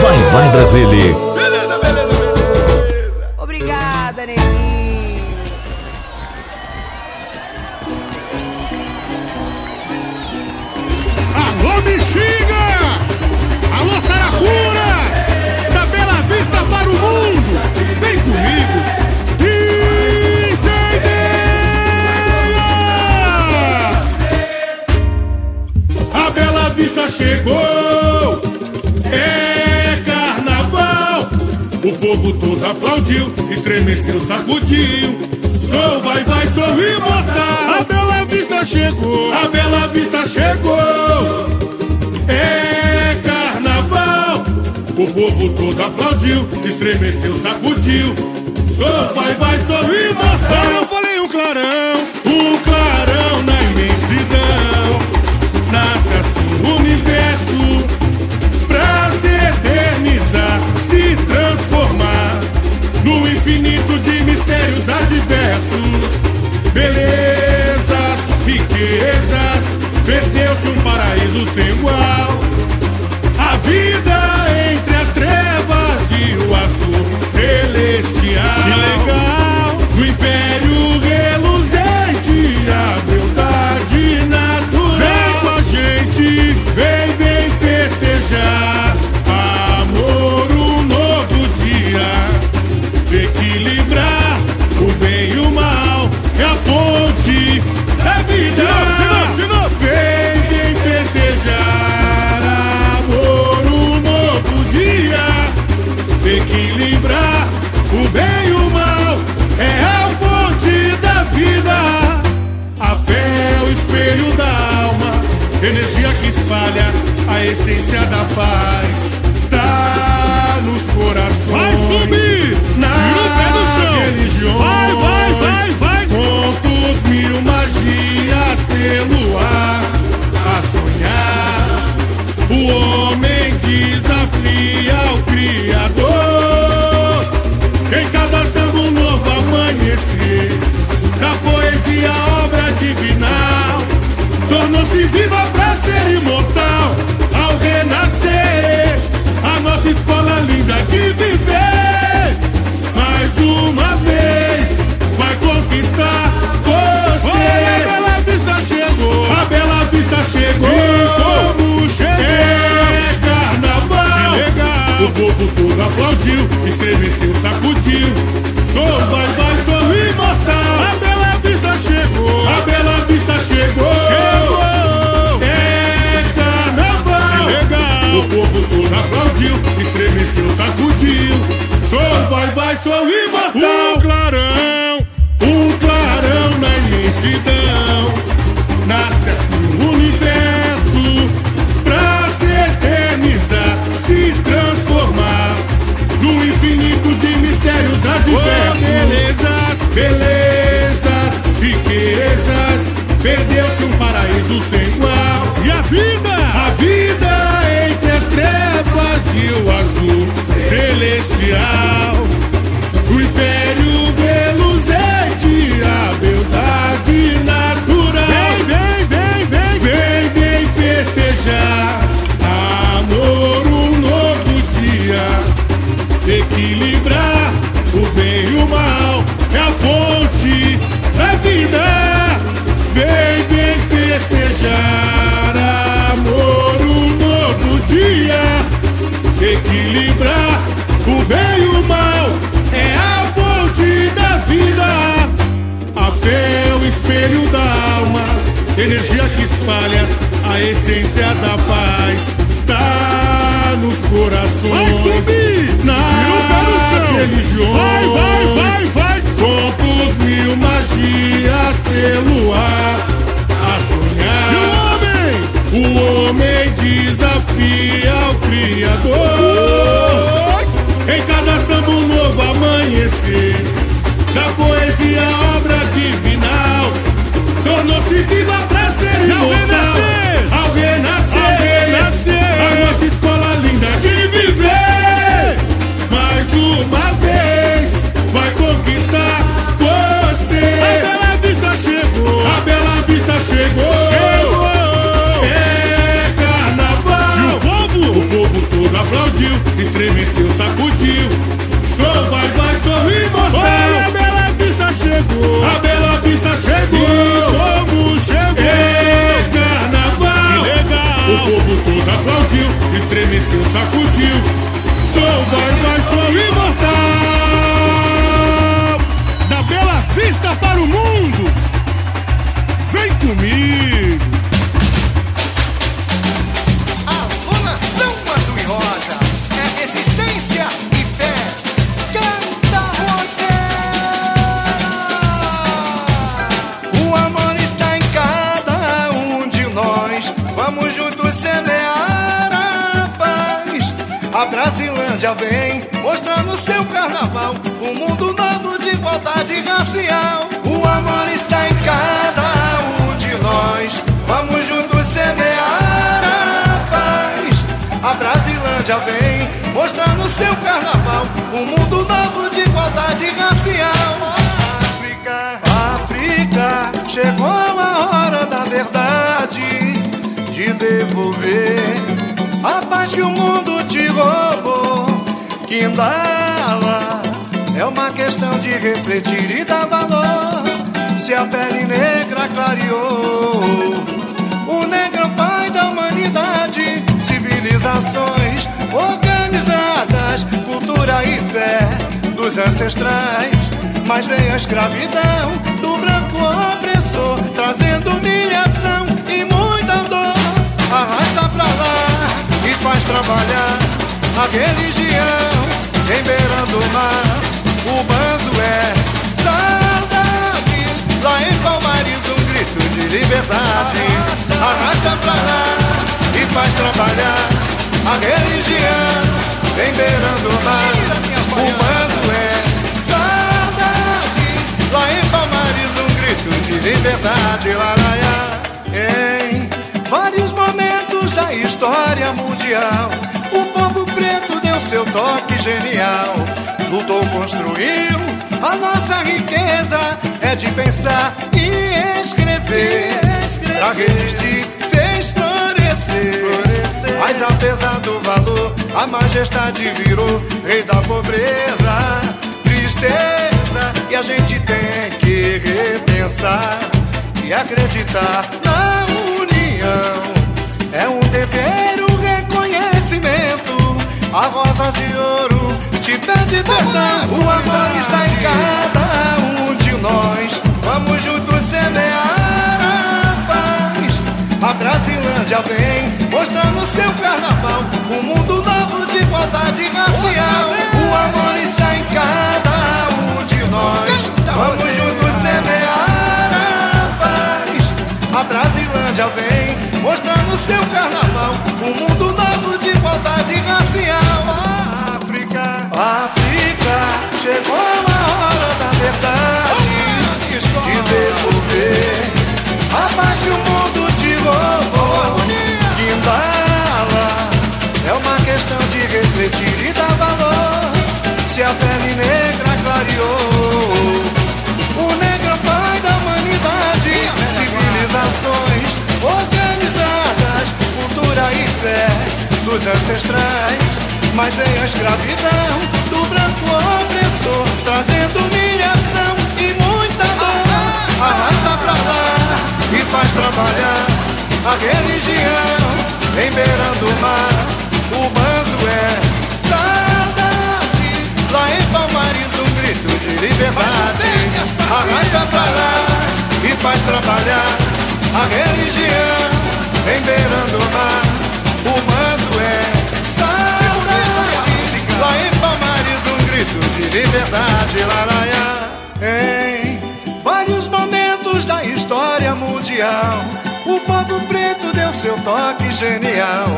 Vai Vai Brasília. Estremeceu, sacudiu. Sou vai, vai, sou e. A Bela Vista chegou, a Bela Vista chegou. É carnaval. O povo todo aplaudiu, estremeceu, sacudiu. Sou vai, vai, sou imortal. Eu falei um clarão. perdeu-se um paraíso sem igual. A vida entre as trevas e o azul celestial. essência da paz tá nos corações. Vai subir! na no pé do chão! Religiões, vai, vai, vai, vai! Contos, mil magias pelo ar a sonhar. O homem desafia o Criador. A Bela Vista chegou. Chegou. É carnaval. Legal. O povo todo aplaudiu e estremeceu, sacudiu. Sou vai, vai, sou imortal. O clarão. Espelho da alma, energia que espalha a essência da paz. Tá nos corações, vai subir, nas religiões. Vai, vai, vai, vai. Contos mil magias pelo ar a sonhar. E o homem? O homem desafia o Criador. Em cada samba um novo amanhecer Da poesia obra divinal Tornou-se viva pra ser imortal Ao renascer, ao renascer A nossa escola linda de viver. Mais uma vez Vai conquistar você. A Bela Vista chegou. A Bela Vista chegou. Chegou. É carnaval. E o povo? O povo todo aplaudiu Estremeceu, sacudiu. Show, vai, vai, sou imortal. Olha, a Bela Vista chegou. A Bela Vista chegou Estremeceu, sacudiu. Show, vai, vai, sou imortal. Da Bela Vista para o mundo. Vem comigo Brasilândia vem mostrando seu carnaval. Um mundo novo de igualdade racial. O amor está em cada um de nós. Vamos juntos semear a paz. A Brasilândia vem mostrando seu carnaval. Um mundo novo de igualdade racial. África, África, chegou a hora da verdade de devolver a paz que o mundo. Quindala é uma questão de refletir e dar valor. Se a pele negra clareou, o negro é pai da humanidade, civilizações organizadas, cultura e fé dos ancestrais. Mas veio a escravidão liberdade. Arrasta pra lá e faz trabalhar a religião, em beirando o mar. O banzo é saudade, lá em Palmares um grito de liberdade. Laraiá, em vários momentos da história mundial, o povo preto deu seu toque genial. Lutou, construiu a nossa riqueza. É de pensar e escrever. Pra resistir, fez florescer. Mas apesar do valor, a majestade virou rei da pobreza. Tristeza, e a gente tem que repensar e acreditar na união. É um dever, um reconhecimento. A rosa de ouro te pede perdão. O amor está em cada um de nós. Vamos juntos semear Brasilândia vem mostrando seu carnaval. Um mundo novo de igualdade racial. O amor está em cada um de nós. Vamos juntos semear a paz. A Brasilândia vem mostrando seu carnaval. Um mundo novo de igualdade racial. África, África, chegou a hora da verdade de devolver a E a pele negra clareou. O negro pai da humanidade, civilizações organizadas, cultura e fé dos ancestrais. Mas vem a escravidão do branco opressor, trazendo humilhação e muita dor. Arrasta pra lá e faz trabalhar a religião, embeirando o mar. O banzo é lá em Palmares um grito de liberdade. Arrasta pra lá e faz trabalhar a religião, embeirando o mar. O manso é saudade, lá em Palmares um grito de liberdade, laraiá. Em vários momentos da história mundial, o povo preto deu seu toque genial,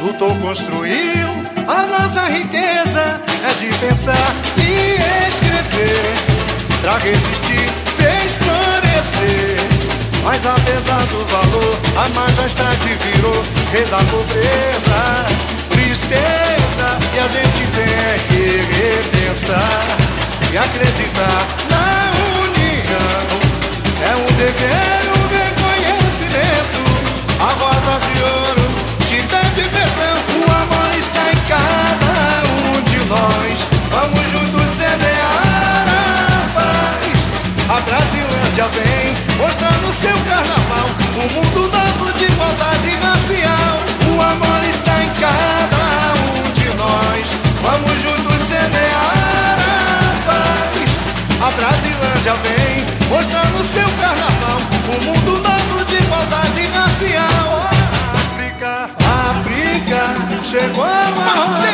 lutou, construiu a nossa riqueza, é de pensar e escrever, pra resistir, fez florescer. Mas apesar do valor, a majestade virou rei da pobreza, tristeza. E a gente tem que repensar e acreditar na união. É um dever, um reconhecimento. A rosa de ouro nós. Vamos juntos semear a paz. A Brasilândia vem mostrando seu carnaval. Um mundo novo de igualdade racial. O amor está em cada um de nós. Vamos juntos semear a paz. A Brasilândia vem mostrando seu carnaval. Um mundo novo de igualdade racial. África, África, chegou a hora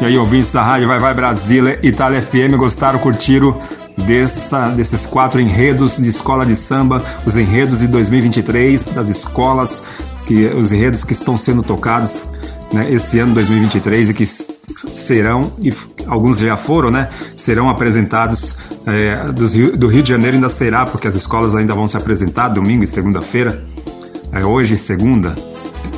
e aí ouvintes da rádio Vai Vai Brasília, Itália FM, gostaram, curtiram dessa, desses quatro enredos de escola de samba, os enredos de 2023 das escolas, que, os enredos que estão sendo tocados né, esse ano 2023 e que serão, e alguns já foram, né, serão apresentados é, dos Rio- do Rio de Janeiro ainda será, porque as escolas ainda vão se apresentar domingo e segunda-feira, é, hoje segunda,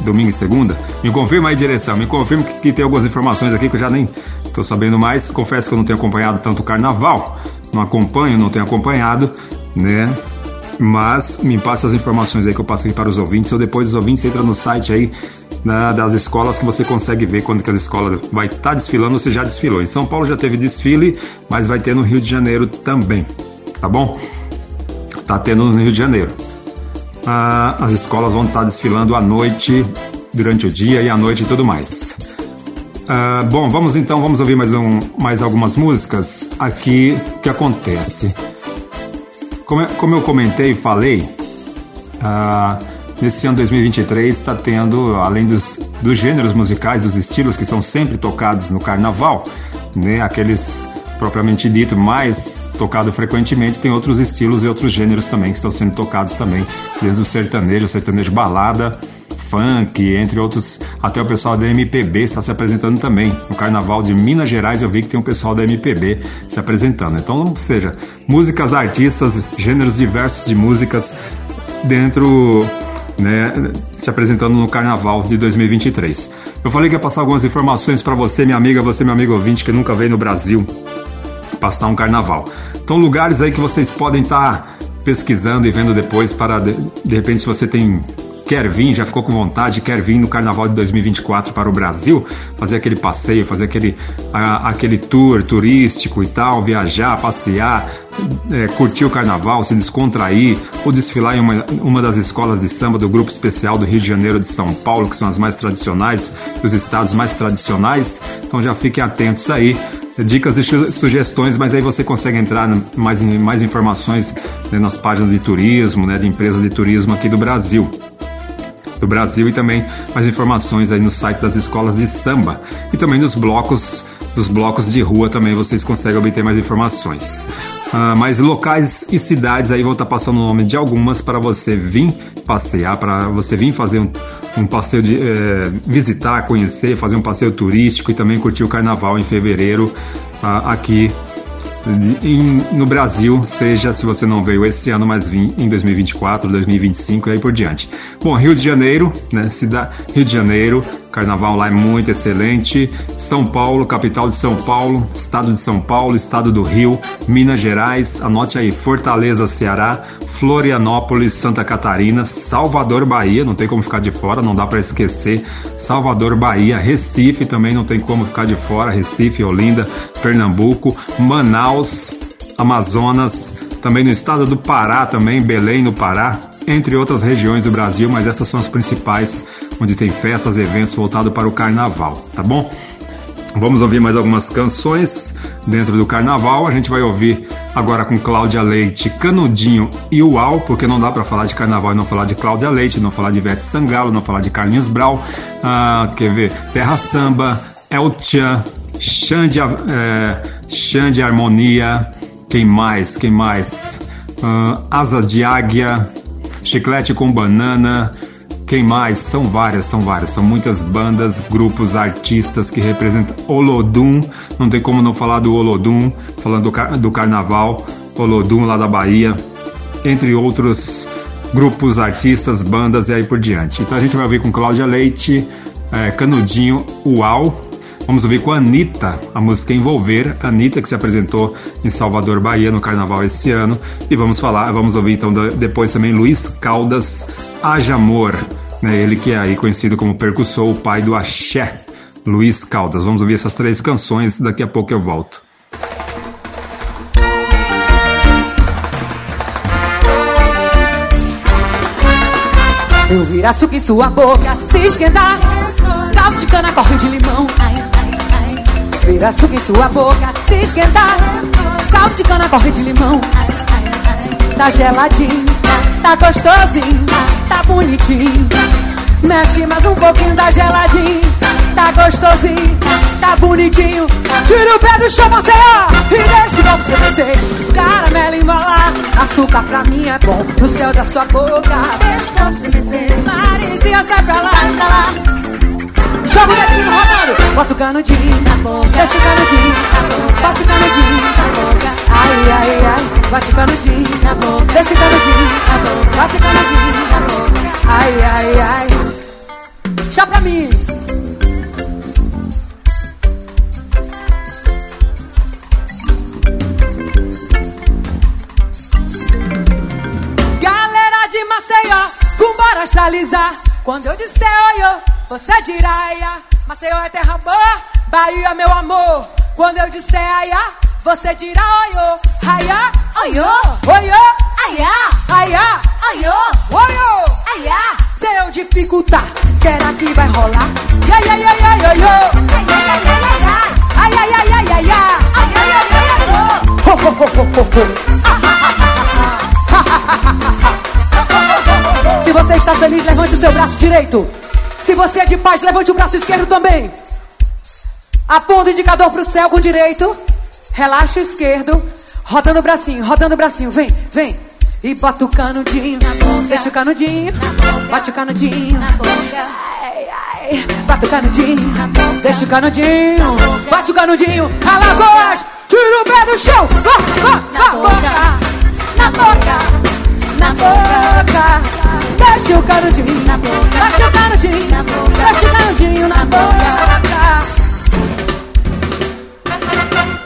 domingo e segunda. Me confirma aí, direção. Me confirma que, que tem algumas informações aqui que eu já nem estou sabendo mais. Confesso que eu não tenho acompanhado tanto o carnaval. Não acompanho, não tenho acompanhado, né? Mas me passa as informações aí que eu passei para os ouvintes. Ou depois os ouvintes entram no site aí né, das escolas que você consegue ver quando que as escolas vai estar desfilando ou se já desfilou. Em São Paulo já teve desfile, mas vai ter no Rio de Janeiro também. Tá bom? Tá tendo no Rio de Janeiro. Ah, as escolas vão estar desfilando à noite, durante o dia e à noite e tudo mais. Ah, bom, vamos então, vamos ouvir mais, um, mais algumas músicas. Aqui, que acontece? Como, eu- como eu comentei e falei, ah, nesse ano 2023 está tendo, além dos, dos gêneros musicais, dos estilos que são sempre tocados no carnaval, né, aqueles propriamente dito mais tocado frequentemente, tem outros estilos e outros gêneros também que estão sendo tocados também, desde o sertanejo, o sertanejo balada, funk, entre outros, até o pessoal da MPB está se apresentando também. No Carnaval de Minas Gerais eu vi que tem um pessoal da MPB se apresentando. Então, ou seja, músicas, artistas, gêneros diversos de músicas dentro né, se apresentando no Carnaval de 2023. Eu falei que ia passar algumas informações para você, minha amiga, você, meu amigo ouvinte, que nunca veio no Brasil passar um carnaval. Então, lugares aí que vocês podem estar pesquisando e vendo depois para, de, de repente, se você tem quer vir, já ficou com vontade, quer vir no Carnaval de 2024 para o Brasil, fazer aquele passeio, fazer aquele, a, aquele tour turístico e tal, viajar, passear, é, curtir o Carnaval, se descontrair, ou desfilar em uma, uma das escolas de samba do Grupo Especial do Rio de Janeiro de São Paulo, que são as mais tradicionais, os estados mais tradicionais. Então já fiquem atentos aí dicas e su- sugestões, mas aí você consegue entrar mais mais informações né, nas páginas de turismo, né, de empresas de turismo aqui do Brasil. Do Brasil e também mais informações aí no site das escolas de samba e também nos blocos dos blocos de rua também vocês conseguem obter mais informações. Ah, mas locais e cidades aí vou estar passando o nome de algumas para você vir passear, para você vir fazer um, um passeio de eh, visitar, conhecer, fazer um passeio turístico e também curtir o carnaval em fevereiro ah, aqui em- no Brasil, seja se você não veio esse ano, mas vim em 2024, 2025 e aí por diante. Bom, Rio de Janeiro, né? Cida- Rio de Janeiro, carnaval lá é muito excelente. São Paulo, capital de São Paulo, estado de São Paulo, estado do Rio, Minas Gerais, anote aí, Fortaleza, Ceará, Florianópolis, Santa Catarina, Salvador, Bahia, não tem como ficar de fora, não dá para esquecer. Salvador, Bahia, Recife também não tem como ficar de fora, Recife, Olinda, Pernambuco, Manaus, Amazonas, também no estado do Pará, também Belém, no Pará, entre outras regiões do Brasil, mas essas são as principais onde tem festas, eventos voltados para o carnaval, tá bom? Vamos ouvir mais algumas canções dentro do carnaval. A gente vai ouvir agora com Cláudia Leite, Canudinho e Uau, porque não dá para falar de carnaval e não falar de Cláudia Leite, não falar de Ivete Sangalo, não falar de Carlinhos Brau. Ah, quer ver? Terra Samba, El Chan, Xande, é, Xande Harmonia. Quem mais? Quem mais? Ah, Asa de Águia, Chiclete com Banana. Quem mais? São várias, são várias. São muitas bandas, grupos, artistas que representam Olodum. Não tem como não falar do Olodum, falando do, car- do carnaval. Olodum lá da Bahia. Entre outros grupos, artistas, bandas e aí por diante. Então a gente vai ouvir com Cláudia Leite, eh, Canudinho, Uau. Vamos ouvir com a Anitta, a música Envolver. Anitta que se apresentou em Salvador, Bahia, no carnaval esse ano. E vamos falar, vamos ouvir então depois também Luiz Caldas, Haja Amor. Né? Ele que é aí conhecido como percussor, o pai do axé. Luiz Caldas. Vamos ouvir essas três canções, daqui a pouco eu volto. Eu vir açúcar em sua boca, se esquentar. Caldo de cana, corre de limão. Vir açúcar em sua boca, se esquentar. Caldo de cana, corre de limão. Tá geladinho, tá gostosinho, tá bonitinho. Mexe mais um pouquinho, tá geladinho, tá gostosinho, tá bonitinho. Tira o pé do chão, você ó, e deixa igual você vencer. Caramelo embalar, açúcar pra mim é bom. No céu da sua boca, deixa igual você vencer. Marizinha, sai pra lá, sai pra lá. Joga o dedinho rodando, bota o canudinho na boca, deixa o canudinho na boca, bota o canudinho na boca. Ai, ai, ai, bate o canudinho na boca, deixa o canudinho na boca, bate o canudinho na boca. Ai, ai, ai. Já pra mim. Galera de Maceió, vambora astralizar. Quando eu disser oiô, você dirá aiá. Maceió é terra boa, Bahia meu amor. Quando eu disser aiá, você dirá oiô. Aiá, oiô, oiô, aiá, aiá, oiô, oiô, aiá. Se eu dificultar, será que vai rolar? Ai, ai, ai, ai, oiô. Ai, ai, ai, ai, ai, ai, ai. Ai, ai, ai, ai, ai, ai. Ho, ho, ho. Se você está feliz, levante o seu braço direito. Se você é de paz, levante o braço esquerdo também. Aponta o indicador pro céu com o direito. Relaxa o esquerdo. Rodando o bracinho, rodando o bracinho. Vem, vem. E bota o canudinho na boca. Deixa o canudinho. Bate o canudinho. Na boca. Ai, ai. Bate o canudinho. Deixa o canudinho. Bate o canudinho. Alagoas. Tira o pé do chão. Na boca. Na boca. Na boca. Deixa o canudinho na boca. Bate o canudinho na boca. Deixa o canudinho na boca.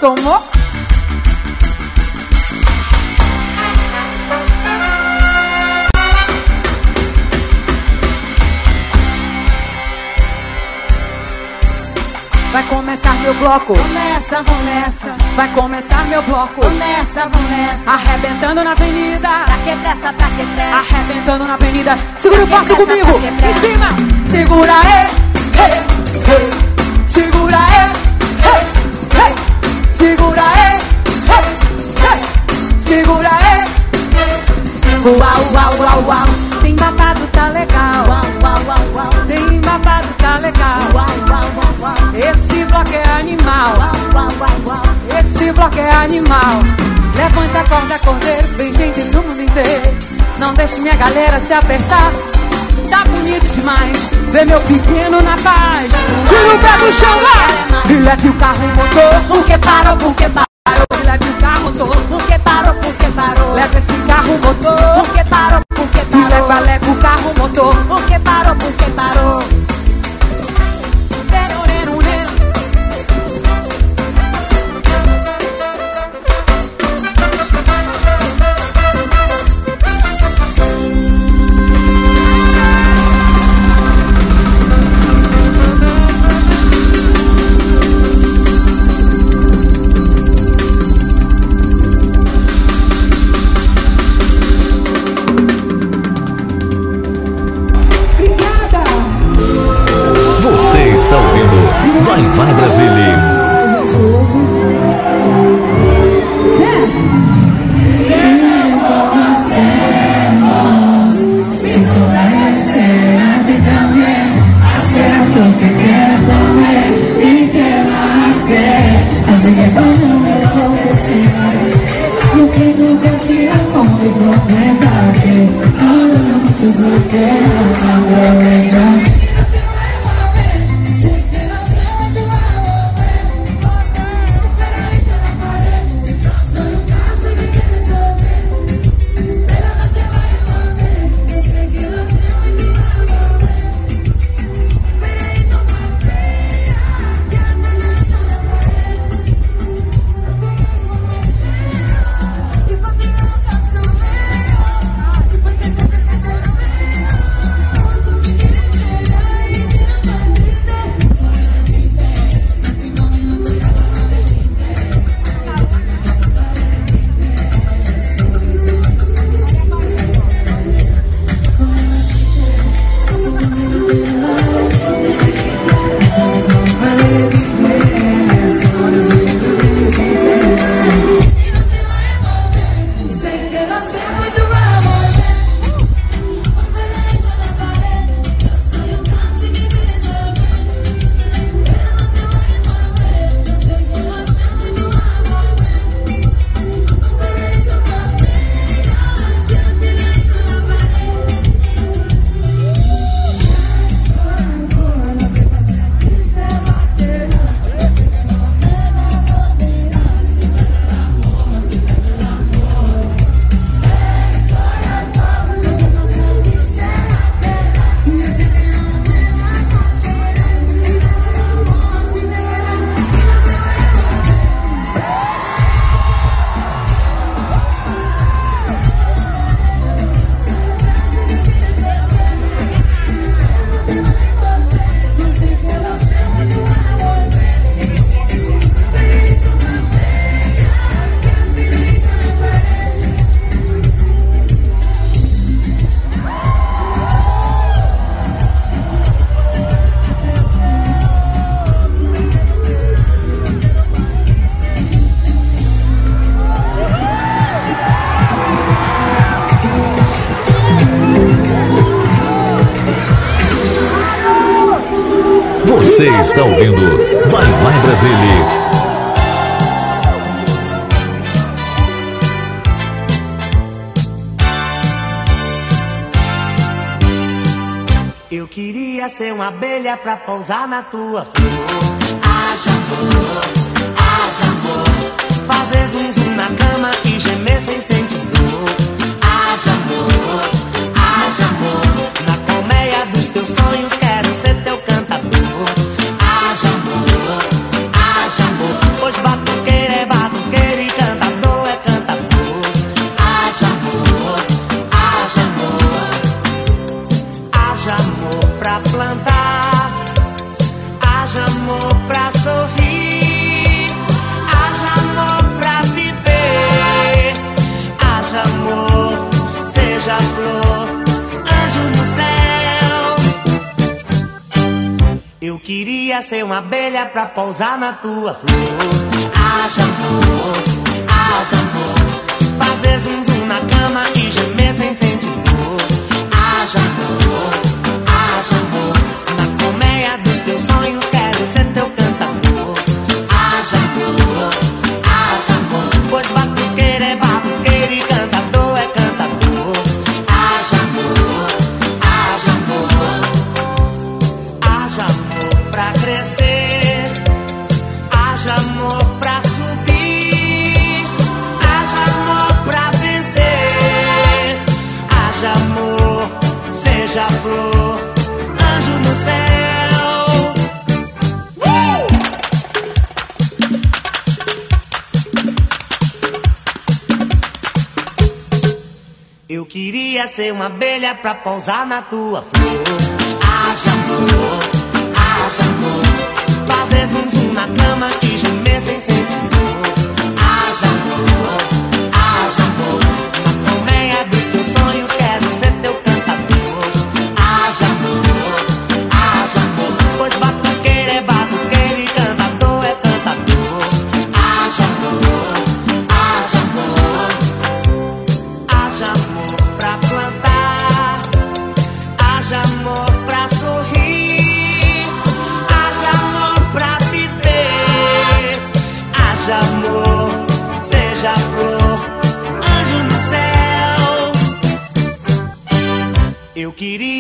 Tomou? Vai começar meu bloco. Começa, começa. Vai começar meu bloco. Começa, começa. Arrebentando na avenida. Pra que pressa, pra que pressa? Arrebentando na avenida. Segura o passo comigo. Em cima. Segura aí. Hey, hey. Segura aí. Hey, hey. Segura aí. Hey, hey. Segura aí. Uau, uau, uau, uau. Tem babado, tá legal. Uau, uau, uau, uau. Tem babado, tá legal. Uau, uau, uau. Esse bloco é animal. Esse bloco é animal. Levante a corda, cordeiro, vem gente do mundo inteiro. Não deixe minha galera se apertar. Tá bonito demais, vê meu pequeno na paz. Tira o pé do chão lá! E leve o carro e motor, porque parou, porque parou. E leve o carro todo, porque parou, porque parou. Leva esse carro motor, porque parou, porque parou. E leva, leva o carro motor, porque parou, porque parou. pousar na tua flor. pra pousar na tua flor. Haja amor, haja amor. Fazer zum zum na cama e gemer sem sentir dor. Haja amor, haja amor. Na colmeia dos teus sonhos quero ser teu cantador. Haja amor, haja amor. Pois batuqueiro é batuqueiro e cantador é cantador. Haja amor, haja amor. Haja amor pra crescer. Queria ser uma abelha pra pousar na tua flor. Haja amor, haja amor. Fazer zum zum na cama e gemer sem sentir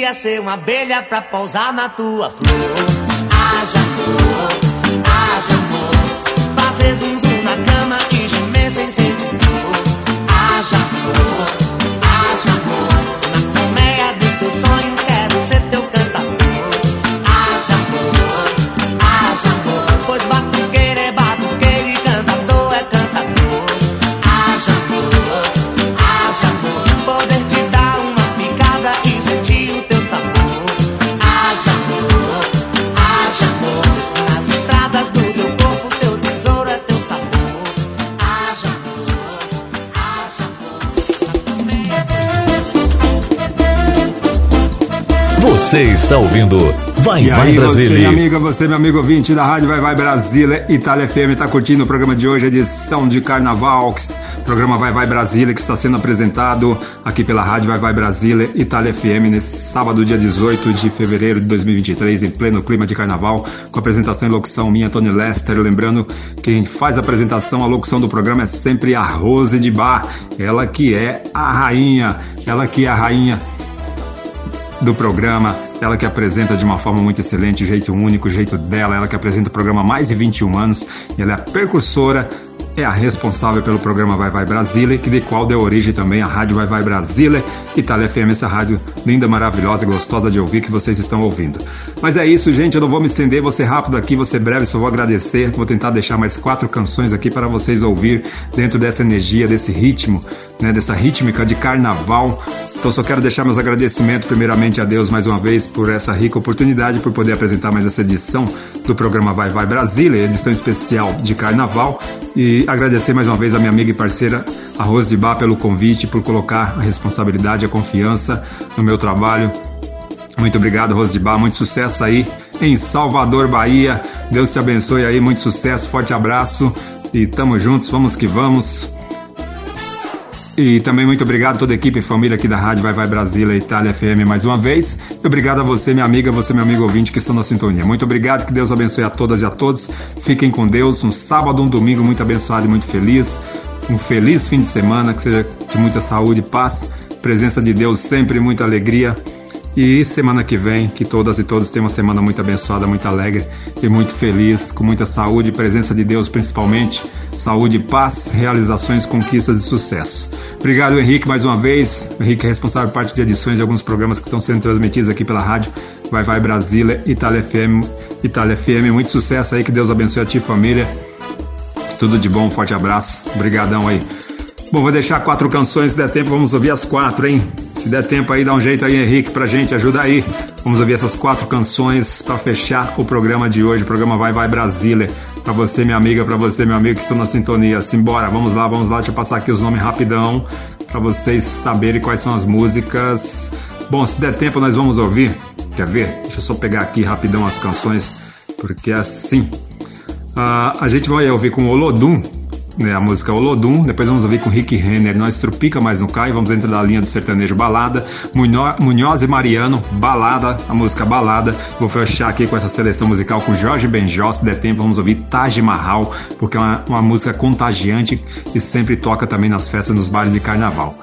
queria ser uma abelha pra pousar na tua flor. Haja amor, haja amor, fazer zum zum na cama e gemer sem sentir dor. Haja amor, Você está ouvindo Vai e Vai aí, você, Brasília. minha amiga, você, meu amigo ouvinte da Rádio Vai Vai Brasília, Itália FM, tá curtindo o programa de hoje, edição de Carnaval, programa Vai Vai Brasília, que está sendo apresentado aqui pela Rádio Vai Vai Brasília, Itália FM, nesse sábado, dia 18 de fevereiro de 2023, em pleno clima de Carnaval, com apresentação e locução minha, Tony Lester. Lembrando que quem faz a apresentação, a locução do programa é sempre a Rose de Bar, ela que é a rainha, ela que é a rainha do programa. Ela que apresenta de uma forma muito excelente, jeito único, jeito dela. Ela que apresenta o programa há mais de 21 anos. E ela é a percursora, é a responsável pelo programa Vai Vai Brasília, que de qual deu origem também à Rádio Vai Vai Brasília, Itália FM, essa rádio linda, maravilhosa gostosa de ouvir que vocês estão ouvindo. Mas é isso, gente. Eu não vou me estender, vou ser rápido aqui, vou ser breve, só vou agradecer. Vou tentar deixar mais quatro canções aqui para vocês ouvir dentro dessa energia, desse ritmo, né, dessa rítmica de carnaval. Então só quero deixar meus agradecimentos primeiramente a Deus mais uma vez por essa rica oportunidade, por poder apresentar mais essa edição do programa Vai Vai Brasília, edição especial de Carnaval. E agradecer mais uma vez a minha amiga e parceira a Rose de Bar pelo convite, por colocar a responsabilidade, a confiança no meu trabalho. Muito obrigado, Rose de Bar. Muito sucesso aí em Salvador, Bahia. Deus te abençoe aí. Muito sucesso. Forte abraço. E tamo juntos. Vamos que vamos. E também muito obrigado a toda a equipe e família aqui da Rádio Vai Vai Brasília Itália FM mais uma vez. E obrigado a você, minha amiga, você, meu amigo ouvinte que estão na sintonia. Muito obrigado, que Deus abençoe a todas e a todos. Fiquem com Deus. Um sábado, um domingo muito abençoado e muito feliz. Um feliz fim de semana, que seja de muita saúde, paz, presença de Deus sempre, muita alegria. E semana que vem, que todas e todos tenham uma semana muito abençoada, muito alegre e muito feliz, com muita saúde, presença de Deus principalmente, saúde, paz, realizações, conquistas e sucesso. Obrigado, Henrique, mais uma vez. O Henrique é responsável por parte de edições de alguns programas que estão sendo transmitidos aqui pela rádio Vai Vai Brasília, Itália FM, Itália FM. Muito sucesso aí, que Deus abençoe a ti, família. Tudo de bom, forte abraço. Obrigadão aí. Bom, vou deixar quatro canções, se der tempo, vamos ouvir as quatro, hein? Se der tempo aí, dá um jeito aí, Henrique, pra gente, ajuda aí. Vamos ouvir essas quatro canções para fechar o programa de hoje. O programa Vai Vai Brasília. Pra você, minha amiga, pra você, meu amigo que estão na sintonia. Simbora, vamos lá, vamos lá. Deixa eu passar aqui os nomes rapidão para vocês saberem quais são as músicas. Bom, se der tempo, nós vamos ouvir. Quer ver? Deixa eu só pegar aqui rapidão as canções, porque é assim. Ah, a gente vai ouvir com Olodum, né, a música Olodum, depois vamos ouvir com Rick Renner, Nós Trupica Mais No Cai, vamos dentro da linha do sertanejo Balada, Munho- Munhoz e Mariano, Balada, a música Balada, vou fechar aqui com essa seleção musical com Jorge Benjó, se der tempo vamos ouvir Taj Mahal, porque é uma, uma música contagiante e sempre toca também nas festas, nos bares de carnaval.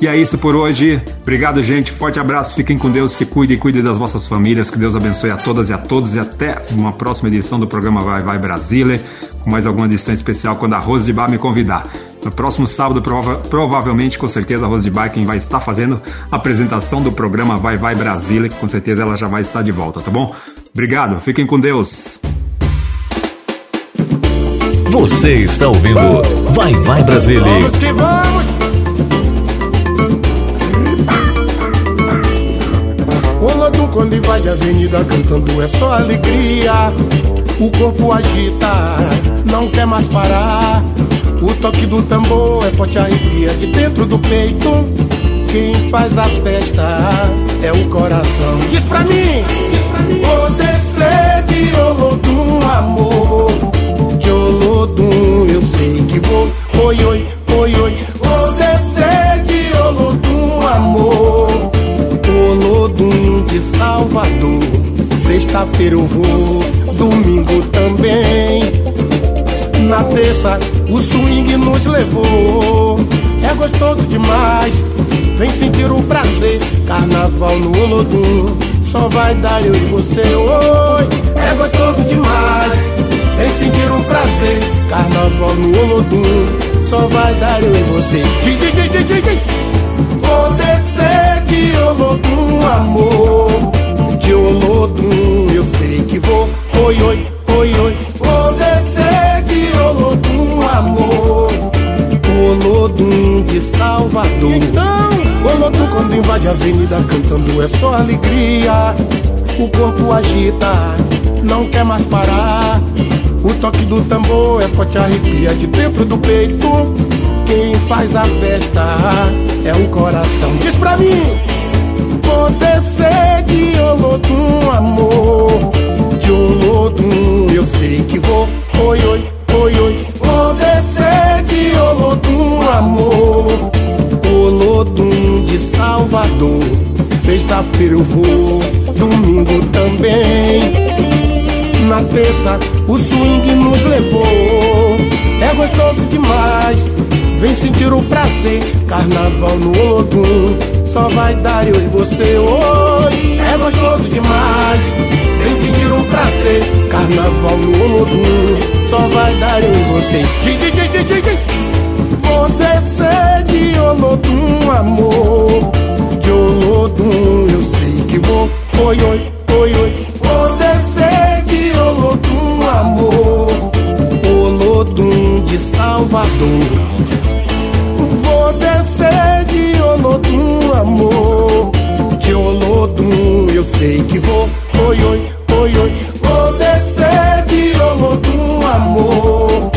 E é isso por hoje. Obrigado, gente. Forte abraço. Fiquem com Deus. Se cuidem e cuidem das vossas famílias. Que Deus abençoe a todas e a todos. E até uma próxima edição do programa Vai Vai Brasília com mais alguma distância especial quando a Rose de Bar me convidar. No próximo sábado, prova provavelmente, com certeza, a Rose de Bar é quem vai estar fazendo a apresentação do programa Vai Vai Brasília, que com certeza ela já vai estar de volta, tá bom? Obrigado, fiquem com Deus. Você está ouvindo Vai Vai Brasília. Vamos que vamos! O quando vai a avenida cantando é só alegria o corpo agita, não quer mais parar. O toque do tambor é forte arrepia de dentro do peito. Quem faz a festa é o coração. Diz pra mim, vou descer de Olodum, amor. De Olodum, eu sei que vou. Oi, oi, oi, oi. Vou descer de Olodum, amor. Olodum de Salvador. Sexta-feira eu vou, domingo também. Na terça o swing nos levou. É gostoso demais, vem sentir o prazer. Carnaval no Olodum, só vai dar eu e você. Oi, é gostoso demais, vem sentir o prazer. Carnaval no Olodum, só vai dar eu e você. Diz, diz, diz, diz, diz. Vou descer de Olodum, amor. De Olodum, eu sei que vou. Oi, oi, oi, oi. Vou descer de Olodum, amor. Olodum de Salvador. Então, Olodum quando invade a avenida cantando é só alegria. O corpo agita, não quer mais parar. O toque do tambor é forte arrepia de dentro do peito. Quem faz a festa é o coração. Diz pra mim, descer de Olodum, amor. De Olodum, eu sei que vou. Oi, oi, oi, oi. Descer de Olodum, amor. Olodum de Salvador. Sexta-feira eu vou, domingo também. Na terça o swing nos levou. É gostoso demais, vem sentir o prazer. Carnaval no Olodum, só vai dar eu e você. Oi, é gostoso demais, vem sentir o prazer. Carnaval no Olodum, só vai dar eu e você. Vou descer de Olodum, amor. De Olodum, eu sei que vou. Oi, oi, oi, oi. Vou descer de Olodum, amor. Olodum de Salvador. Descer de Olodum, amor. De Olodum, eu sei que vou. Oi, oi, oi, oi. Vou descer de Olodum, amor.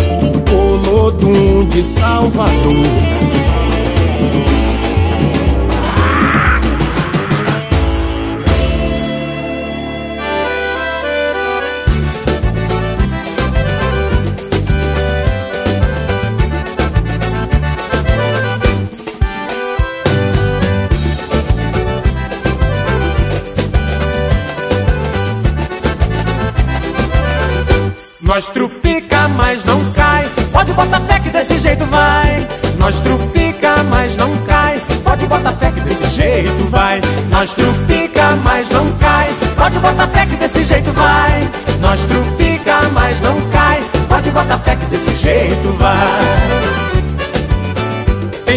Olodum de Salvador. Nós trupica, mas não cai. Pode botar fé que desse jeito vai. Nós trupica, mas não cai. Pode botar fé que desse jeito vai.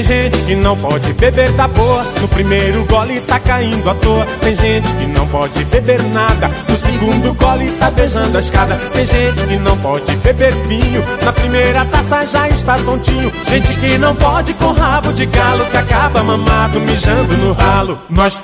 Tem gente que não pode beber da boa No primeiro gole tá caindo à toa Tem gente que não pode beber nada No segundo gole tá beijando a escada Tem gente que não pode beber vinho Na primeira taça já está tontinho Gente que não pode com rabo de galo Que acaba mamado mijando no ralo Nós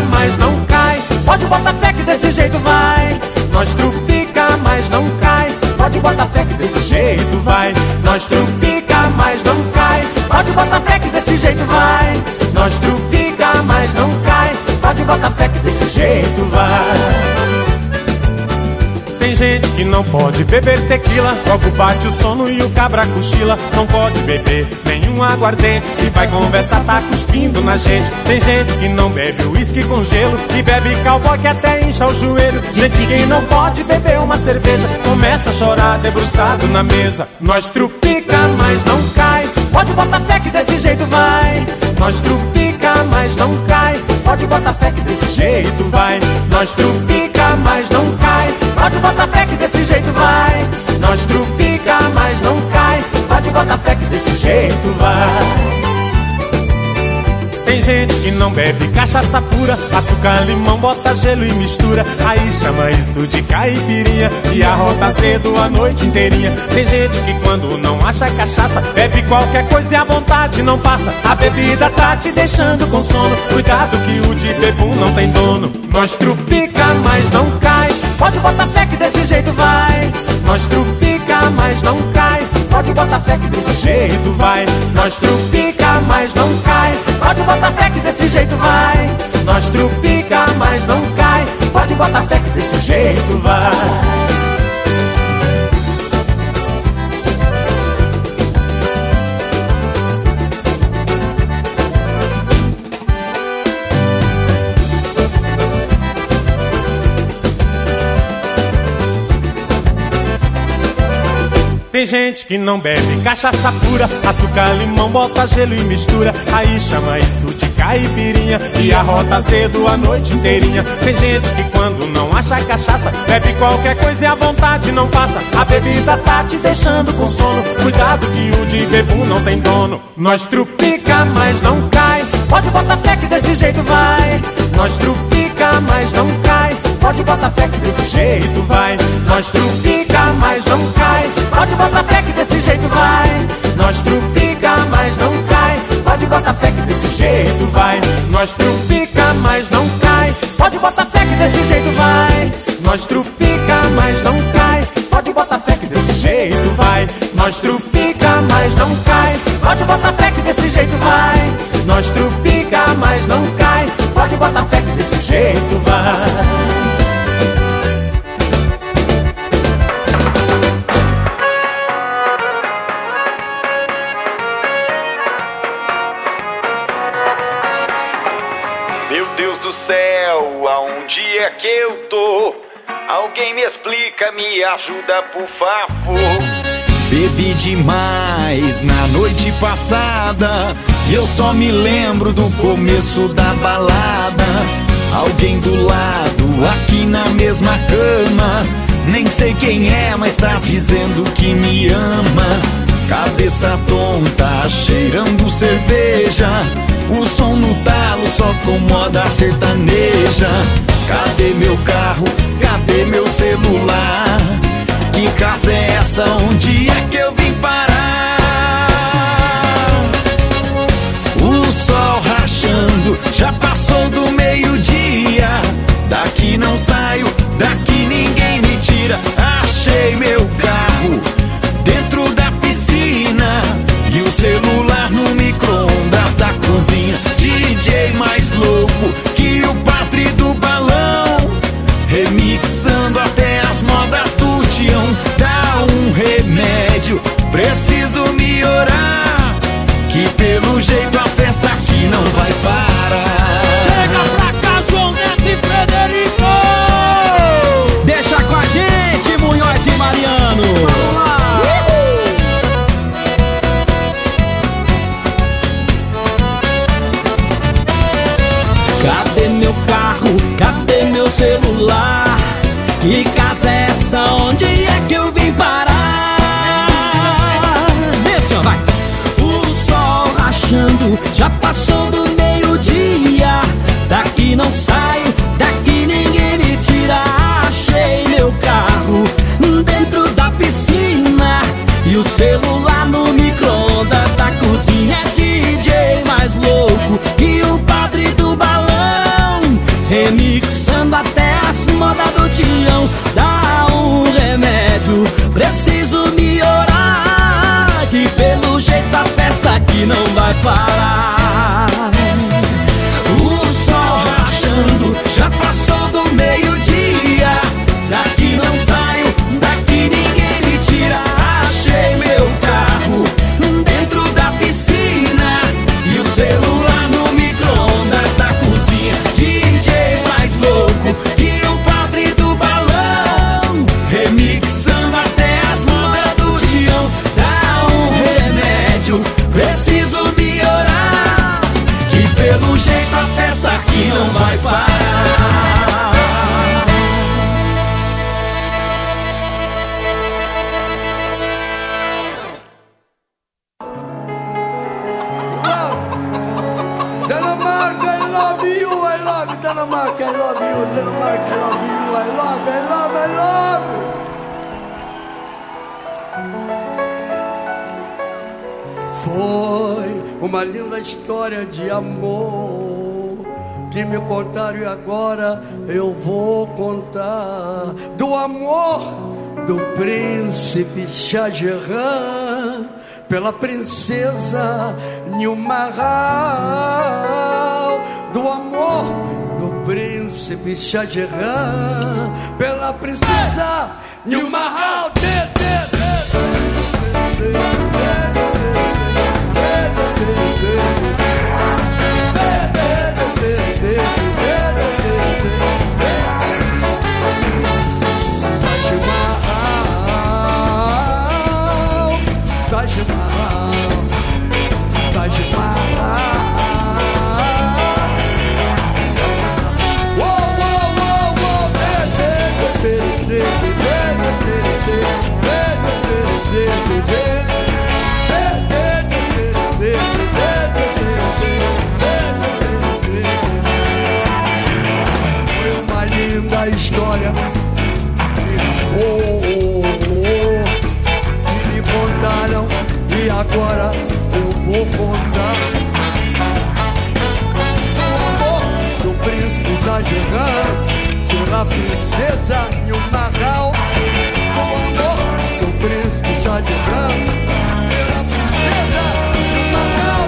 mas não cai. Pode botar fé que desse jeito vai. Nós trupica, mas não cai. Pode botar fé que desse jeito vai. Nós trupica, mas não cai. Pode botar fé que desse jeito vai. Nós trupica, mas não cai. Pode botar fé que desse jeito vai gente que não pode beber tequila. Logo bate o sono e o cabra cochila. Não pode beber nenhum aguardente. Se vai conversar tá cuspindo na gente. Tem gente que não bebe uísque com gelo. E bebe cowboy que até incha o joelho. Gente que não pode beber uma cerveja Começa a chorar debruçado na mesa. Nós trupica, mas não cai. Pode botar fé que desse jeito vai. Nós trupica, mas não cai. Pode botar fé que desse jeito vai. Nós trupica, mas não cai Pode botar fé que desse jeito vai Nós trupica, mas não cai Pode botar fé que desse jeito vai tem gente que não bebe cachaça pura, açúcar, limão, bota gelo e mistura. Aí chama isso de caipirinha e arrota cedo a noite inteirinha. Tem gente que quando não acha cachaça, bebe qualquer coisa e a vontade não passa. A bebida tá te deixando com sono. Cuidado que o de bebum não tem dono. Nós trupica, mas não cai. Pode botar fé que desse jeito vai. Nós trupica, mas não cai. Pode botar fé que desse jeito vai. Nós trupica, mas não cai. Pode botar fé que desse jeito vai. Nós trupica, mas não cai. Pode botar fé que desse jeito vai. Tem gente que não bebe cachaça pura, açúcar, limão, bota gelo e mistura. Aí chama isso de caipirinha e arrota cedo a noite inteirinha. Tem gente que quando não acha cachaça, bebe qualquer coisa e a vontade não passa. A bebida tá te deixando com sono. Cuidado que o de bebum não tem dono. Nós trupica, mas não cai. Pode botar fé que desse jeito vai. Nós trupica, mas não cai. Pode botar fé que desse jeito vai. Nós trupica, mas não cai. Pode botar fé que desse jeito vai. Nós trupica, mas não cai. Pode botar fé que desse jeito vai. Nós trupica, mas não cai. Pode botar fé que desse jeito vai. Nós trupica, mas não cai. Pode botar fé que desse jeito vai. Nós trupica, mas não cai. Pode botar fé que desse jeito vai. Nós trupica, mas não cai. Pode botar fé que desse jeito vai. É que eu tô? Alguém me explica, me ajuda, por favor. Bebi demais na noite passada. E eu só me lembro do começo da balada. Alguém do lado, aqui na mesma cama. Nem sei quem é, mas tá dizendo que me ama. Cabeça tonta, cheirando cerveja. O som no talo só com moda sertaneja. Cadê meu carro? Cadê meu celular? Que casa é essa? Onde é que eu vim parar? O sol rachando, já passou do meio-dia. Daqui não saio, daqui ninguém me tira. Achei meu carro dentro da piscina e o celular no micro-ondas da cozinha. DJ essa? Onde é que eu vim parar? Desce, ó, vai! O sol rachando, já passou do meio-dia. Daqui não saio, daqui ninguém me tira. Achei meu carro dentro da piscina e o celular no micro-ondas da cozinha. É DJ mais louco que o padre do balão, remixando até as modas do Tião. Dá aqui não vai parar. Que me contaram e agora eu vou contar do amor do príncipe Shah Jahan pela princesa Nilma Rao, do amor do príncipe Shah Jahan pela princesa Nilma Rao. De, de, de, de. Foi uma linda história. agora eu vou contar Do amor do príncipe exagerado De uma princesa e um narral Do amor do príncipe exagerado De pela princesa e o narral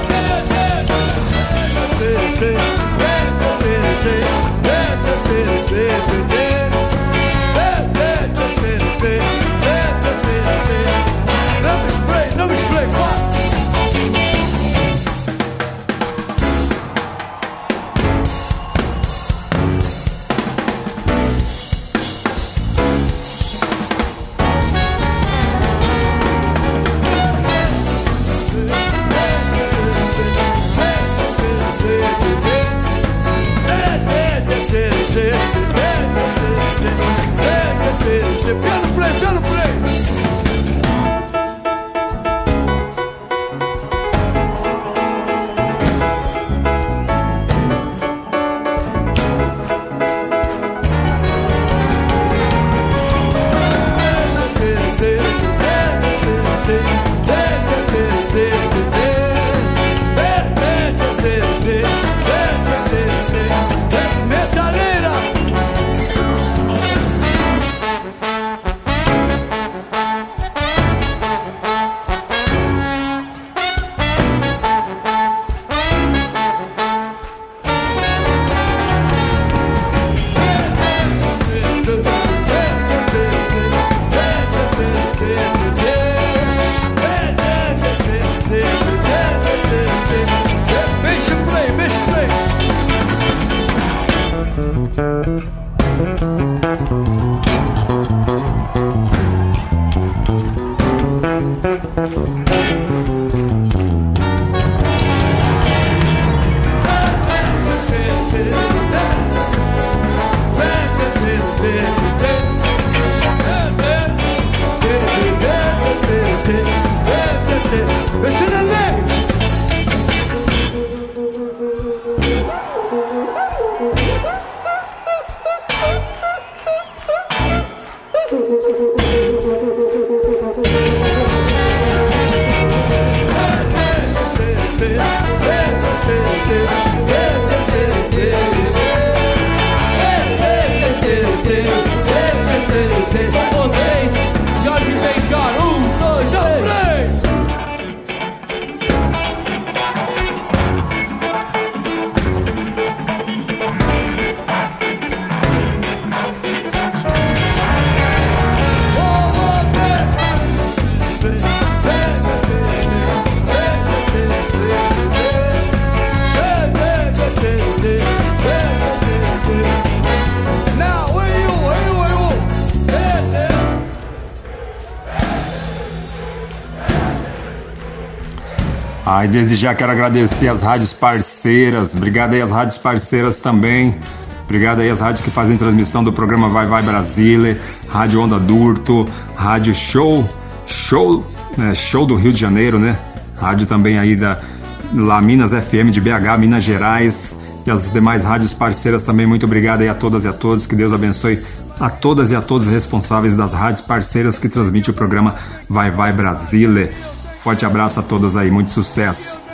desde já quero agradecer as rádios parceiras. Obrigado aí às rádios parceiras também. Obrigado aí às rádios que fazem transmissão do programa Vai Vai Brasília, Rádio Onda Durto, Rádio Show, Show, né, Show do Rio de Janeiro, né? Rádio também aí da lá Minas FM de BH, Minas Gerais e as demais rádios parceiras também. Muito obrigado aí a todas e a todos. Que Deus abençoe a todas e a todos responsáveis das rádios parceiras que transmitem o programa Vai Vai Brasília. Forte abraço a todas aí, muito sucesso.